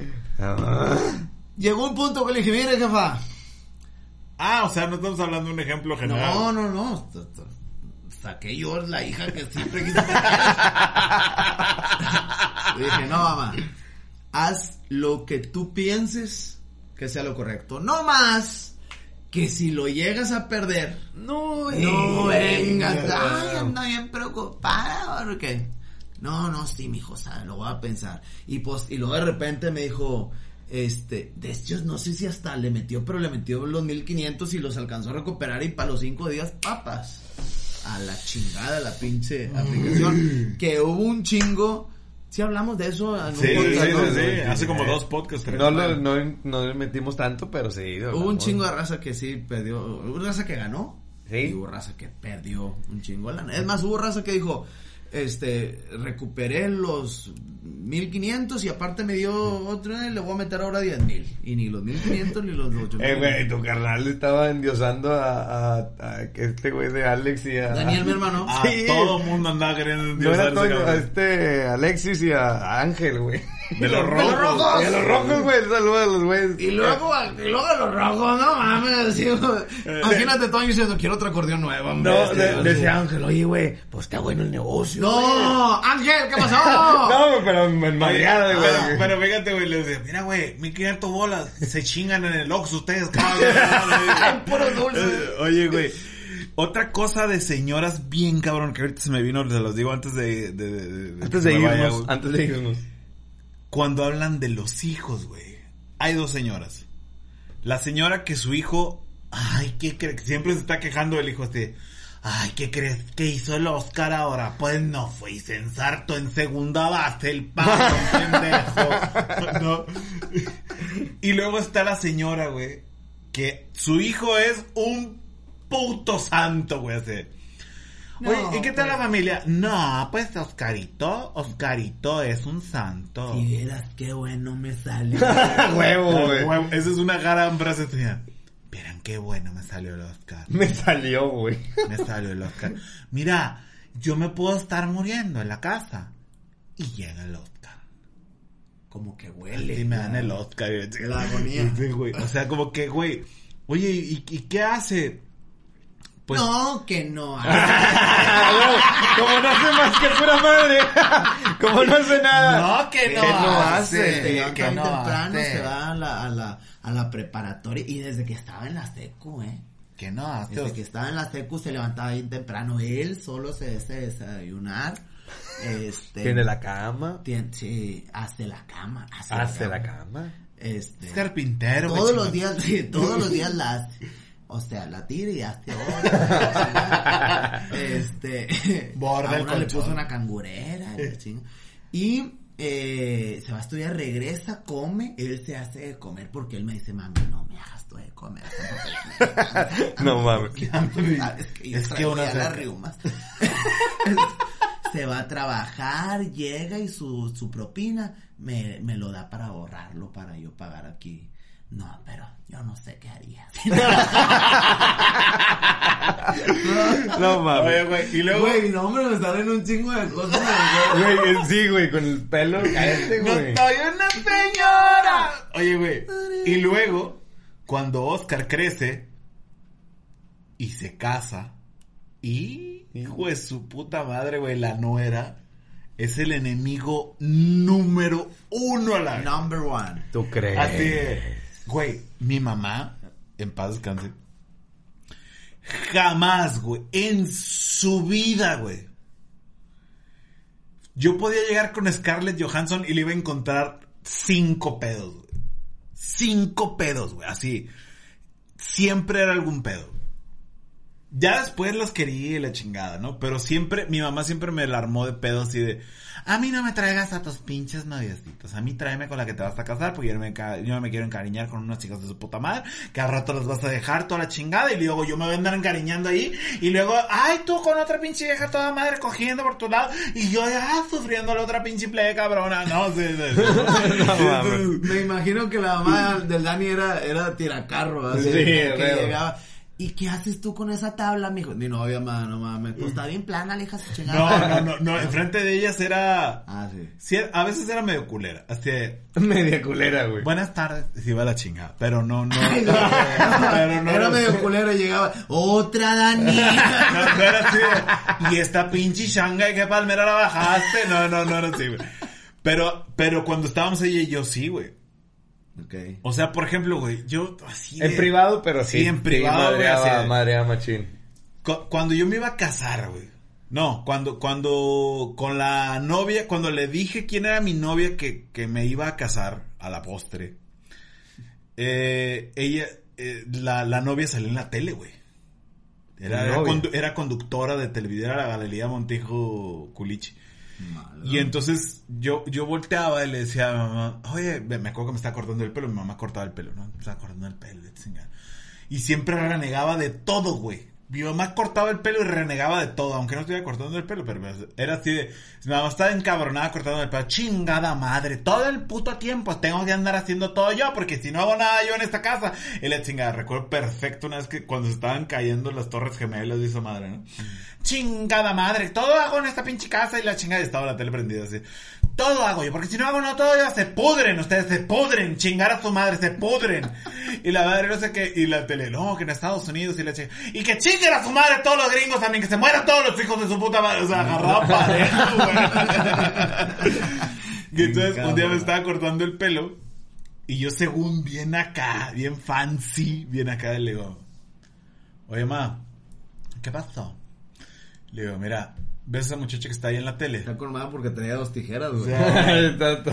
Llegó un punto que le dije, mire, jefa. Ah, o sea, no estamos hablando de un ejemplo general. No, no, no. Saqué yo la hija que siempre quise. Le dije, no, mamá. Haz lo que tú pienses que sea lo correcto. No más que si lo llegas a perder, No, no vengas. venga. Ay, ando bien preocupada. porque No, no, sí, mijo, ¿sabes? Lo voy a pensar. Y pues, y luego de repente me dijo, este, de estos no sé si hasta le metió, pero le metió los 1500 y los alcanzó a recuperar y para los cinco días, papas. A la chingada la pinche aplicación. Que hubo un chingo. Si hablamos de eso en un Sí, sí, podcast, sí, ¿no? sí, sí. Hace como dos podcasts, creo. No, lo- no, no le metimos tanto, pero sí. Hubo un chingo de raza que sí perdió. Hubo raza que ganó. Sí. Y hubo raza que perdió un chingo. de lana. Es más, hubo raza que dijo, este, recuperé los 1500 y aparte me dio otro y le voy a meter ahora 10 mil. Y ni los 1500 ni los 8000. Eh, güey, tu carnal estaba endiosando a, a, a que este güey de Alex y a... Daniel, mi hermano. Ah, Sí. todo el mundo andaba queriendo No endiosar era ese Toño, a este Alexis y a Ángel, güey. De los rojos. rojos. De los rojos, güey. Saludos a los güeyes. Y luego, y luego los rojos, no mames. güey. Imagínate Toño diciendo, quiero otro acordeón nuevo. hombre, No, este, de- así. decía Ángel, oye, güey, pues está bueno el negocio. güey". No, Ángel, ¿qué pasó? No, pero en madreada, güey. Pero, pero fíjate, güey, le decía, mira, güey, 1500 bolas, se chingan en el Ox ustedes vez. Puro dulce. Eh, Oye, güey. Otra cosa de señoras bien cabrón, que ahorita se me vino, se los digo antes de... de- de- de Antes de vaya, irnos, antes de irnos. Cuando hablan de los hijos, güey. Hay dos señoras. La señora que su hijo... Ay, ¿qué crees? Siempre se está quejando del hijo este... Ay, ¿qué crees? ¿Qué hizo el Oscar ahora? Pues no fue y se ensartó en segunda base el palo, pendejo. No. Y luego está la señora, güey, que su hijo es un puto santo, güey, así. No, Oye, ¿y qué tal pues. la familia? No, pues Oscarito, Oscarito es un santo. Si vieras qué bueno me salió. Huevo, güey. huevo, Esa es una gran frase tuya. Vieran qué bueno me salió el Oscar. Me salió, güey. Me salió el Oscar. Mira, yo me puedo estar muriendo en la casa. y llega el Oscar. Como que huele. Y me dan el Oscar. La agonía. Sí, güey. O sea, como que, güey, oye, ¿y, y qué hace? Pues, no, que no. Como no hace más que pura madre. Como no hace nada. No, que no, Que no hace. hace, que no temprano, hace. se va a la, a, la, a la preparatoria. Y desde que estaba en la secu, eh. que no hace. Desde que estaba en la secu se levantaba bien temprano. Él solo se desayunar. Este. Tiene la cama. Tiene, sí, hace la cama. Hace, Hace la cama. Este. Es carpintero, todos los días, sí, todos los días la hace. O sea, la tira y hace otra. este. Borda a el una le puso una cangurera. y eh, se va a estudiar, regresa, come. Él se hace de comer porque él me dice, mami, no me hagas tú de comer. No mames. Es que una las riumas. se va a trabajar, llega y su, su propina me, me lo da para ahorrarlo, para yo pagar aquí. No, pero yo no sé qué haría. No mames. Oye, güey, y luego... Güey, no, hombre, me salen un chingo de cosas. Güey, sí, güey, con el pelo cállate, ¡No güey. soy una señora! Oye, güey. Y luego, cuando Oscar crece y se casa, y hijo de su puta madre, güey, la nuera es el enemigo número uno a la Number one. ¿Tú crees? Así es. Güey, mi mamá, en paz descanse, jamás, güey, en su vida, güey. Yo podía llegar con Scarlett Johansson y le iba a encontrar cinco pedos, güey. Cinco pedos, güey, así. Siempre era algún pedo. Ya después los quería y la chingada, ¿no? Pero siempre, mi mamá siempre me la armó de pedos así de, a mí no me traigas a tus pinches noviecitos, a mí tráeme con la que te vas a casar porque yo no me, yo no me quiero encariñar con unos chicos de su puta madre, que al rato los vas a dejar toda la chingada y luego yo me voy a andar encariñando ahí y luego, ay, tú con otra pinche vieja toda madre cogiendo por tu lado y yo ya sufriendo la otra pinche plebe cabrona, no, sí, sí, sí. No. Me imagino que la mamá del Dani era, era tiracarro, así, Sí, que llegaba. ¿Y qué haces tú con esa tabla, mijo? Mi novia, ma, no mames. Pues está bien plana, la hija se chingada. No, no, no, no, enfrente de ellas era, Ah, sí. sí, a veces era medio culera, así Media culera, güey. Buenas tardes. Sí, va la chingada. Pero no, no. Ay, no. pero no era medio culero y llegaba. ¡Otra Dani! No, no era así Y esta pinche shanga, ¿qué palmera la bajaste? No, no, no era así, güey. Pero, pero cuando estábamos ella y yo, sí, güey. Ok. O sea, por ejemplo, güey, yo así. de- En privado, pero sí. Sí, en privado, güey, madreaba, así de- madreaba machín. Cu- Cuando yo me iba a casar, güey. No, cuando, cuando, con la novia, cuando le dije quién era mi novia que, que me iba a casar a la postre, eh, ella, eh, la, la novia salió en la tele, güey. Era, ¿Tu era, novia? condu- era conductora de televisión, era la Galería Montijo Culichi. Y entonces yo, yo volteaba y le decía a mi mamá, oye, me acuerdo que me estaba cortando el pelo, mi mamá cortaba el pelo, ¿no? Me estaba cortando el pelo, chingada. Y siempre renegaba de todo, güey. Mi mamá cortaba el pelo y renegaba de todo, aunque no estuviera cortando el pelo, pero era así de... Mi mamá estaba encabronada cortando el pelo. Chingada madre, todo el puto tiempo tengo que andar haciendo todo yo, porque si no hago nada yo en esta casa. Y la chingada, recuerdo perfecto una vez que cuando se estaban cayendo las torres gemelas esa madre, ¿no? Chingada madre, todo hago en esta pinche casa y la chingada estaba la tele prendida así. Todo hago yo, porque si no hago no todo yo, se pudren, ustedes se pudren, chingar a su madre, se pudren. Y la madre no sé qué, y la tele, no, que en Estados Unidos y la chingada. Y que chinguen a su madre todos los gringos también, que se mueran todos los hijos de su puta madre. O sea, agarraba parejo, güey. Y entonces un día me estaba cortando el pelo, y yo según bien acá, bien fancy, bien acá, le digo, oye ma, ¿qué pasó? Le digo, mira, ¿ves a esa muchacha que está ahí en la tele? Está colmada porque tenía dos tijeras, güey. Tanto.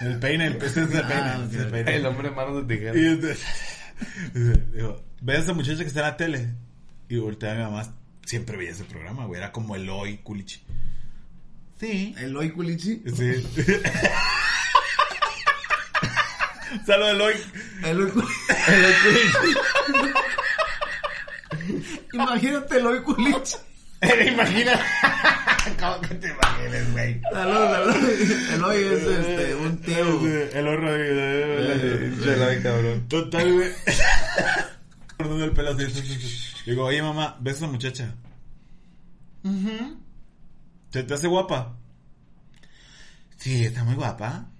El peine, el, ese es el peine. Ah, es el peine. El hombre manos de tijera. Y entonces, digo, ¿ves a esa muchacha que está en la tele? Y voltea a mi mamá, siempre veía ese programa, güey, era como Eloy Kulichi. Sí. Eloy Culichi. Sí. Saludos, Eloy. Eloy Culichi. Imagínate Eloy Culichi. Imagina. ¿Cómo que te imagines, güey? Saludos, saludos. Eloy es este, un tío. Eloy Rodríguez. La ve, cabrón. Total, güey. Cortando el pelo así. Digo, oye mamá, ¿ves a esa muchacha? ¿Se te hace guapa? Sí, está muy guapa.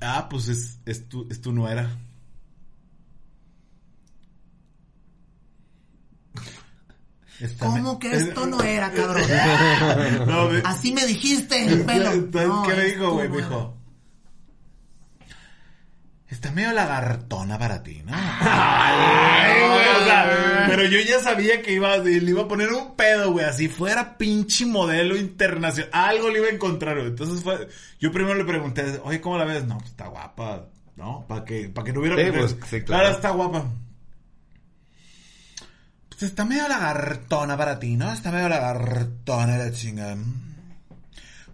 Ah, pues es, es, tu, es tu nuera. ¿Cómo me- que esto no era, cabrón? No, me- Así me dijiste el pelo. ¿Sabes No, qué me dijo, güey? Me dijo. Está medio lagartona para ti, ¿no? Ay, güey, o sea, pero yo ya sabía que iba, le iba a poner un pedo, güey. Así fuera pinche modelo internacional. Algo le iba a encontrar, güey. Entonces fue. Yo primero le pregunté, oye, ¿cómo la ves? No, pues está guapa, ¿no? Para que, para que no hubiera. Sí, pues, sí, claro. Ahora está guapa. Pues está medio lagartona para ti, ¿no? Está medio lagartona la chinga.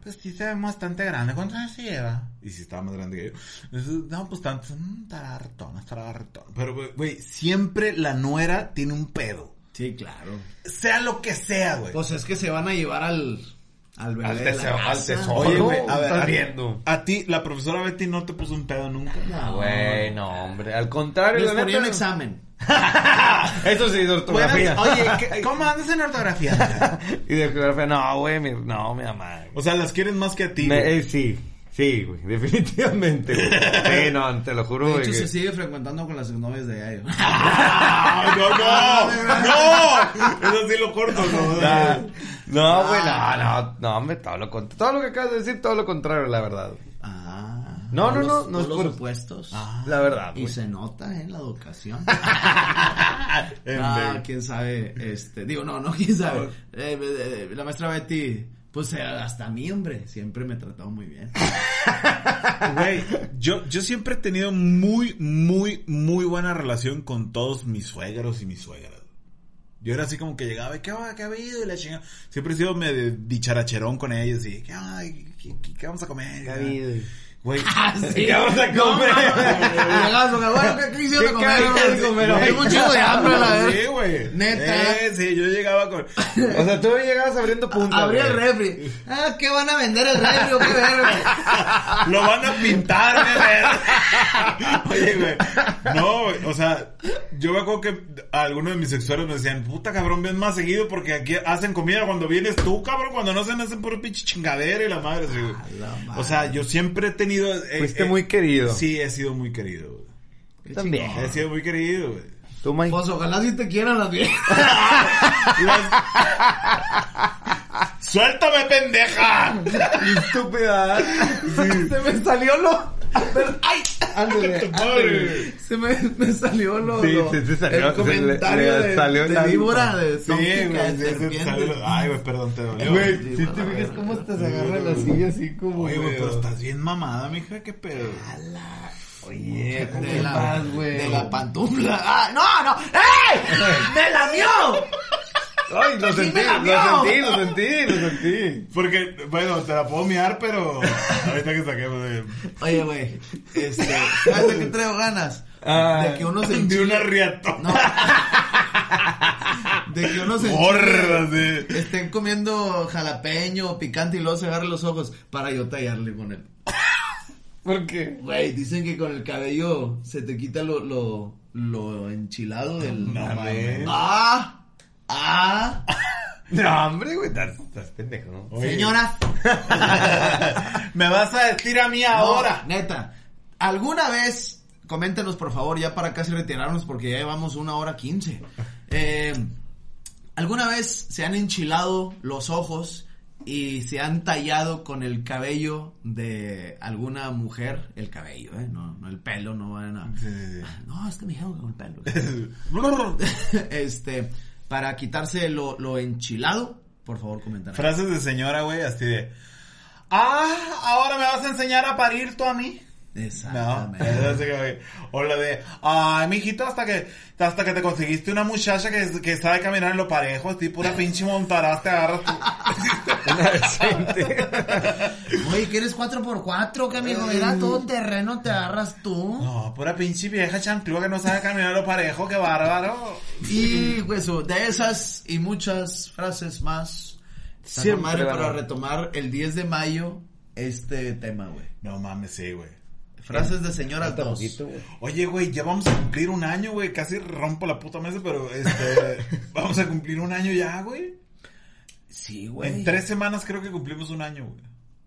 Pues sí se ve bastante grande. ¿Cuántos años se lleva? Y si estaba más grande que yo. Entonces, No, pues tanto. mm, Está lagartona, está lagartona. Pero, güey, siempre la nuera tiene un pedo. Sí, claro. Sea lo que sea, güey. Pues es que se van a llevar al, al bebé Al de la tesoro, al tesoro. Oye, güey, a ¿Estás ver, a, viendo? a ti, la profesora Betty no te puso un pedo nunca. No. Güey, no, hombre. Al contrario, Les la ponía un examen. Eso sí, de ortografía. Oye, ¿qué- ¿cómo andas en ortografía? y de ortografía, no, güey, mi, no, mi mamá. o sea, las quieren más que a ti. Me- eh, sí, sí, güey, definitivamente, güey. Sí, no, te lo juro, De güey. hecho, que- se sigue frecuentando con las exnovias de Yayo. ¡Ay, no, no! ¡No! Eso sí lo corto, ¿no? No, güey, no, no, no, hombre, todo lo contrario. Todo lo que acabas de decir, todo lo contrario, la verdad. Ah. No, no, no, los- no es por- los opuestos. La verdad, Y se nota en la educación. En Ah, quién sabe, este, digo, no, no, quién sabe. Eh, eh, la maestra Betty, pues eh, hasta mí, hombre, siempre me ha tratado muy bien. Güey, yo, yo siempre he tenido muy, muy, muy buena relación con todos mis suegros y mis suegras. Yo era así como que llegaba, y, ¿qué va? ¿Qué ha habido? Y la chingada. Siempre he sido medio dicharacherón con ellos y, ¿qué, qué, qué- qué vamos a comer? ¿Qué ha habido? Güey, Ah, sí. ¿Qué vamos a comer? Con el, bueno, ¿qué, qué hicieron de ¿Qué comer? de? Tengo un chingo de hambre, la verdad. Sí, güey. Neta. Eh, sí, yo llegaba con... O sea, tú llegabas abriendo punta. Abrí el refri. Ah, ¿qué van a vender el refri o qué verga? Lo van a pintar, güey. Oye, güey. No, güey. O sea, yo me acuerdo que algunos de mis sexuales me decían, puta cabrón, ven más seguido porque aquí hacen comida cuando vienes tú, cabrón. Cuando no hacen, hacen puro pinche chingadera y la madre. así, güey. O sea, yo siempre he tenido. Eh, Fuiste eh, muy querido. Sí, he sido muy querido, güey. También. He sido muy querido, güey. Tú, Mike. Pues ojalá si te quieran las viejas. ¡Suéltame, pendeja! Estúpida. Se me salió lo. ¡Ay! Ándale, madre. Se me, me salió lo. Sí, lo- sí, sí, salió, el comentario le- le de, salió de alma. víbora, de Sí, güey. de sí, sí, Ay, güey, perdón, te dolió. Güey, Sí, si te mamá, fijas cómo se agarra la silla así como. Oye, güey, pero estás bien mamada, mija, qué pedo. Oye, ¿cómo de la, vas, güey? de la pantufla. ¡Ah, no, no! ¡Ey! ¡Me lamió! Ay, lo Sí sentí, lo sentí, lo sentí, lo sentí. Porque, bueno, te la puedo miar, pero ahorita que saquemos de, Oye, güey, este, ¿sabes de qué traigo ganas? Ah, de que uno se de una riatón. No. De que uno se enchile, de... estén comiendo jalapeño o picante y luego se agarre los ojos para yo tallarle con él. ¿Por qué? Güey, dicen que con el cabello se te quita lo, lo, lo enchilado del... No. ¡Ah! ¡Ah! No, hombre, güey, estás, estás pendejo, ¿no? Oye. Señora. Me vas a decir a mí ahora. No, neta. ¿Alguna vez, coméntenos por favor, ya para casi retirarnos porque ya llevamos una hora quince. Eh, ¿Alguna vez se han enchilado los ojos y se han tallado con el cabello de alguna mujer? El cabello, ¿eh? No, no el pelo, no van a... Sí, sí, sí. No, es que me dijeron que con el pelo. este, para quitarse lo, lo enchilado, por favor, comentar. Frases de señora, güey, así de... Ah, ahora me vas a enseñar a parir tú a mí. No, Exactamente. que, o la de, ay, mijito, hasta que, hasta que te conseguiste una muchacha que, que sabe caminar en lo parejo, así pura pinche montaraz, te agarras tú. Oye, que eres 4x4, que amigo, era todo terreno, te agarras tú. No, pura pinche vieja chanclúa que no sabe caminar en lo parejo, qué bárbaro. Y pues de esas y muchas frases más. Siempre para retomar el 10 de mayo este tema, güey. No mames, sí, güey. Frases de señora Falta 2. poquito, güey. Oye, güey, ya vamos a cumplir un año, güey. Casi rompo la puta mesa, pero este, vamos a cumplir un año ya, güey. Sí, güey. En tres semanas creo que cumplimos un año, güey.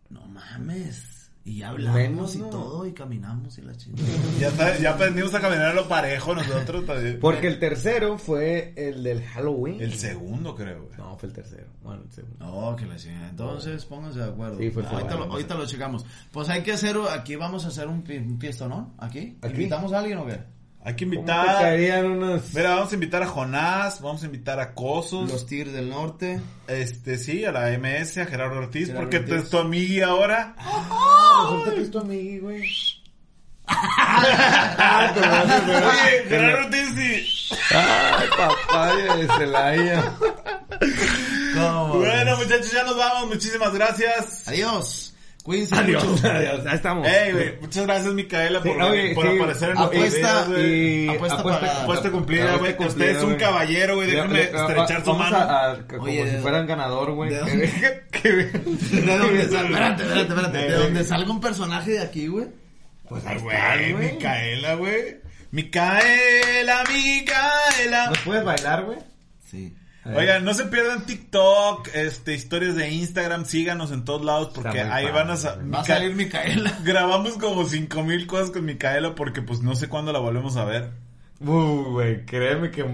No mames. Y ya hablamos Menos, y ¿no? todo y caminamos y la chingada. Ya, está- ya aprendimos a caminar a lo parejo nosotros también. Porque el tercero fue el del Halloween. El segundo, creo, güey. No, fue el tercero. Bueno, el segundo. No, que la chingada. Entonces, pónganse de acuerdo. Sí, fue el ahorita, lo, ahorita lo checamos. Pues hay que hacer, aquí vamos a hacer un, un fiestón, ¿no? ¿Aquí? ¿Aquí? ¿Invitamos a alguien o qué? Hay que ¿Cómo te invitar. unos... Mira, vamos a invitar a Jonás, vamos a invitar a Cosos. Los Tigres del Norte. Este, sí, a la MS, a Gerardo Ortiz, Gerardo porque tú Ortiz. es tu amiga ahora. Resulta que es tu amigo, güey. Oye, Gerardo sí. Ay, papá de Celaya. Bueno, muchachos, ya nos vamos. Muchísimas gracias. Adiós. Cuídense Adiós, mucho. adiós. Ya estamos. Ey, güey, muchas gracias, Micaela, por, Sí, oye, por sí. aparecer en los Apuesta- videos, güey. Y Apuesta. Apuesta cumplida, Apuesta güey. cumplida, Usted es un güey. caballero, güey. Le- estrechar su mano. a- a- como Oye, si fueran ganador, güey. de- que- ¿De dónde Espérate, espérate, espérate. Eh, ¿De dónde salga un personaje de aquí, güey? Pues ahí güey, está, güey. Micaela, güey. Micaela, Micaela. ¿Nos puedes bailar, güey? Sí. Oigan, no se pierdan TikTok, este, historias de Instagram, síganos en todos lados porque ahí padre, van a... sa- Va a salir Micaela. Grabamos como cinco mil cosas con Micaela porque pues no sé cuándo la volvemos a ver. Uh, güey, créeme que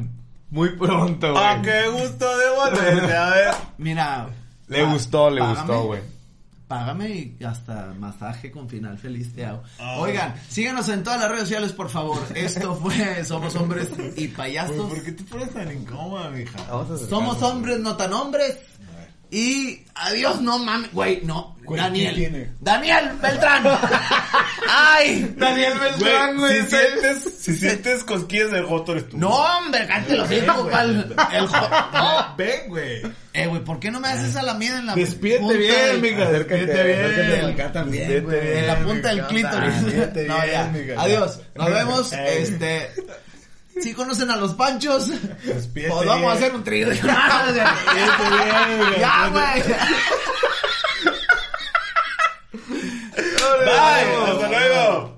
muy pronto, güey. ¡Ah, qué gusto de volverte a ver! Mira. Le pa- gustó, le págame, gustó, güey. Págame y hasta masaje con final feliz te hago. Ah. Oigan, síganos en todas las redes sociales, por favor. Esto fue Somos Hombres y Payasos. ¿Por qué te pones tan incómoda, mija? Somos hombres, no tan hombres. Y adiós, no mames. Güey, no. Güey, Daniel. ¿qué tiene? Daniel Beltrán. Ay. Daniel Beltrán, Güey, güey. si sientes, si sientes cosquillas de joto eres tú. No, hombre, cállate los hijos, pal. El jo- No. Ven, güey. Eh, güey, ¿por qué no me haces a la mía en la punta bien, del- bien. acá también, güey. En la punta del clítoris. No, ya. Adiós. Nos vemos. Este. Si conocen a los panchos, pues vamos a hacer un trío. Mija. ya, güey. Bye. Hasta luego.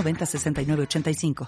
906985.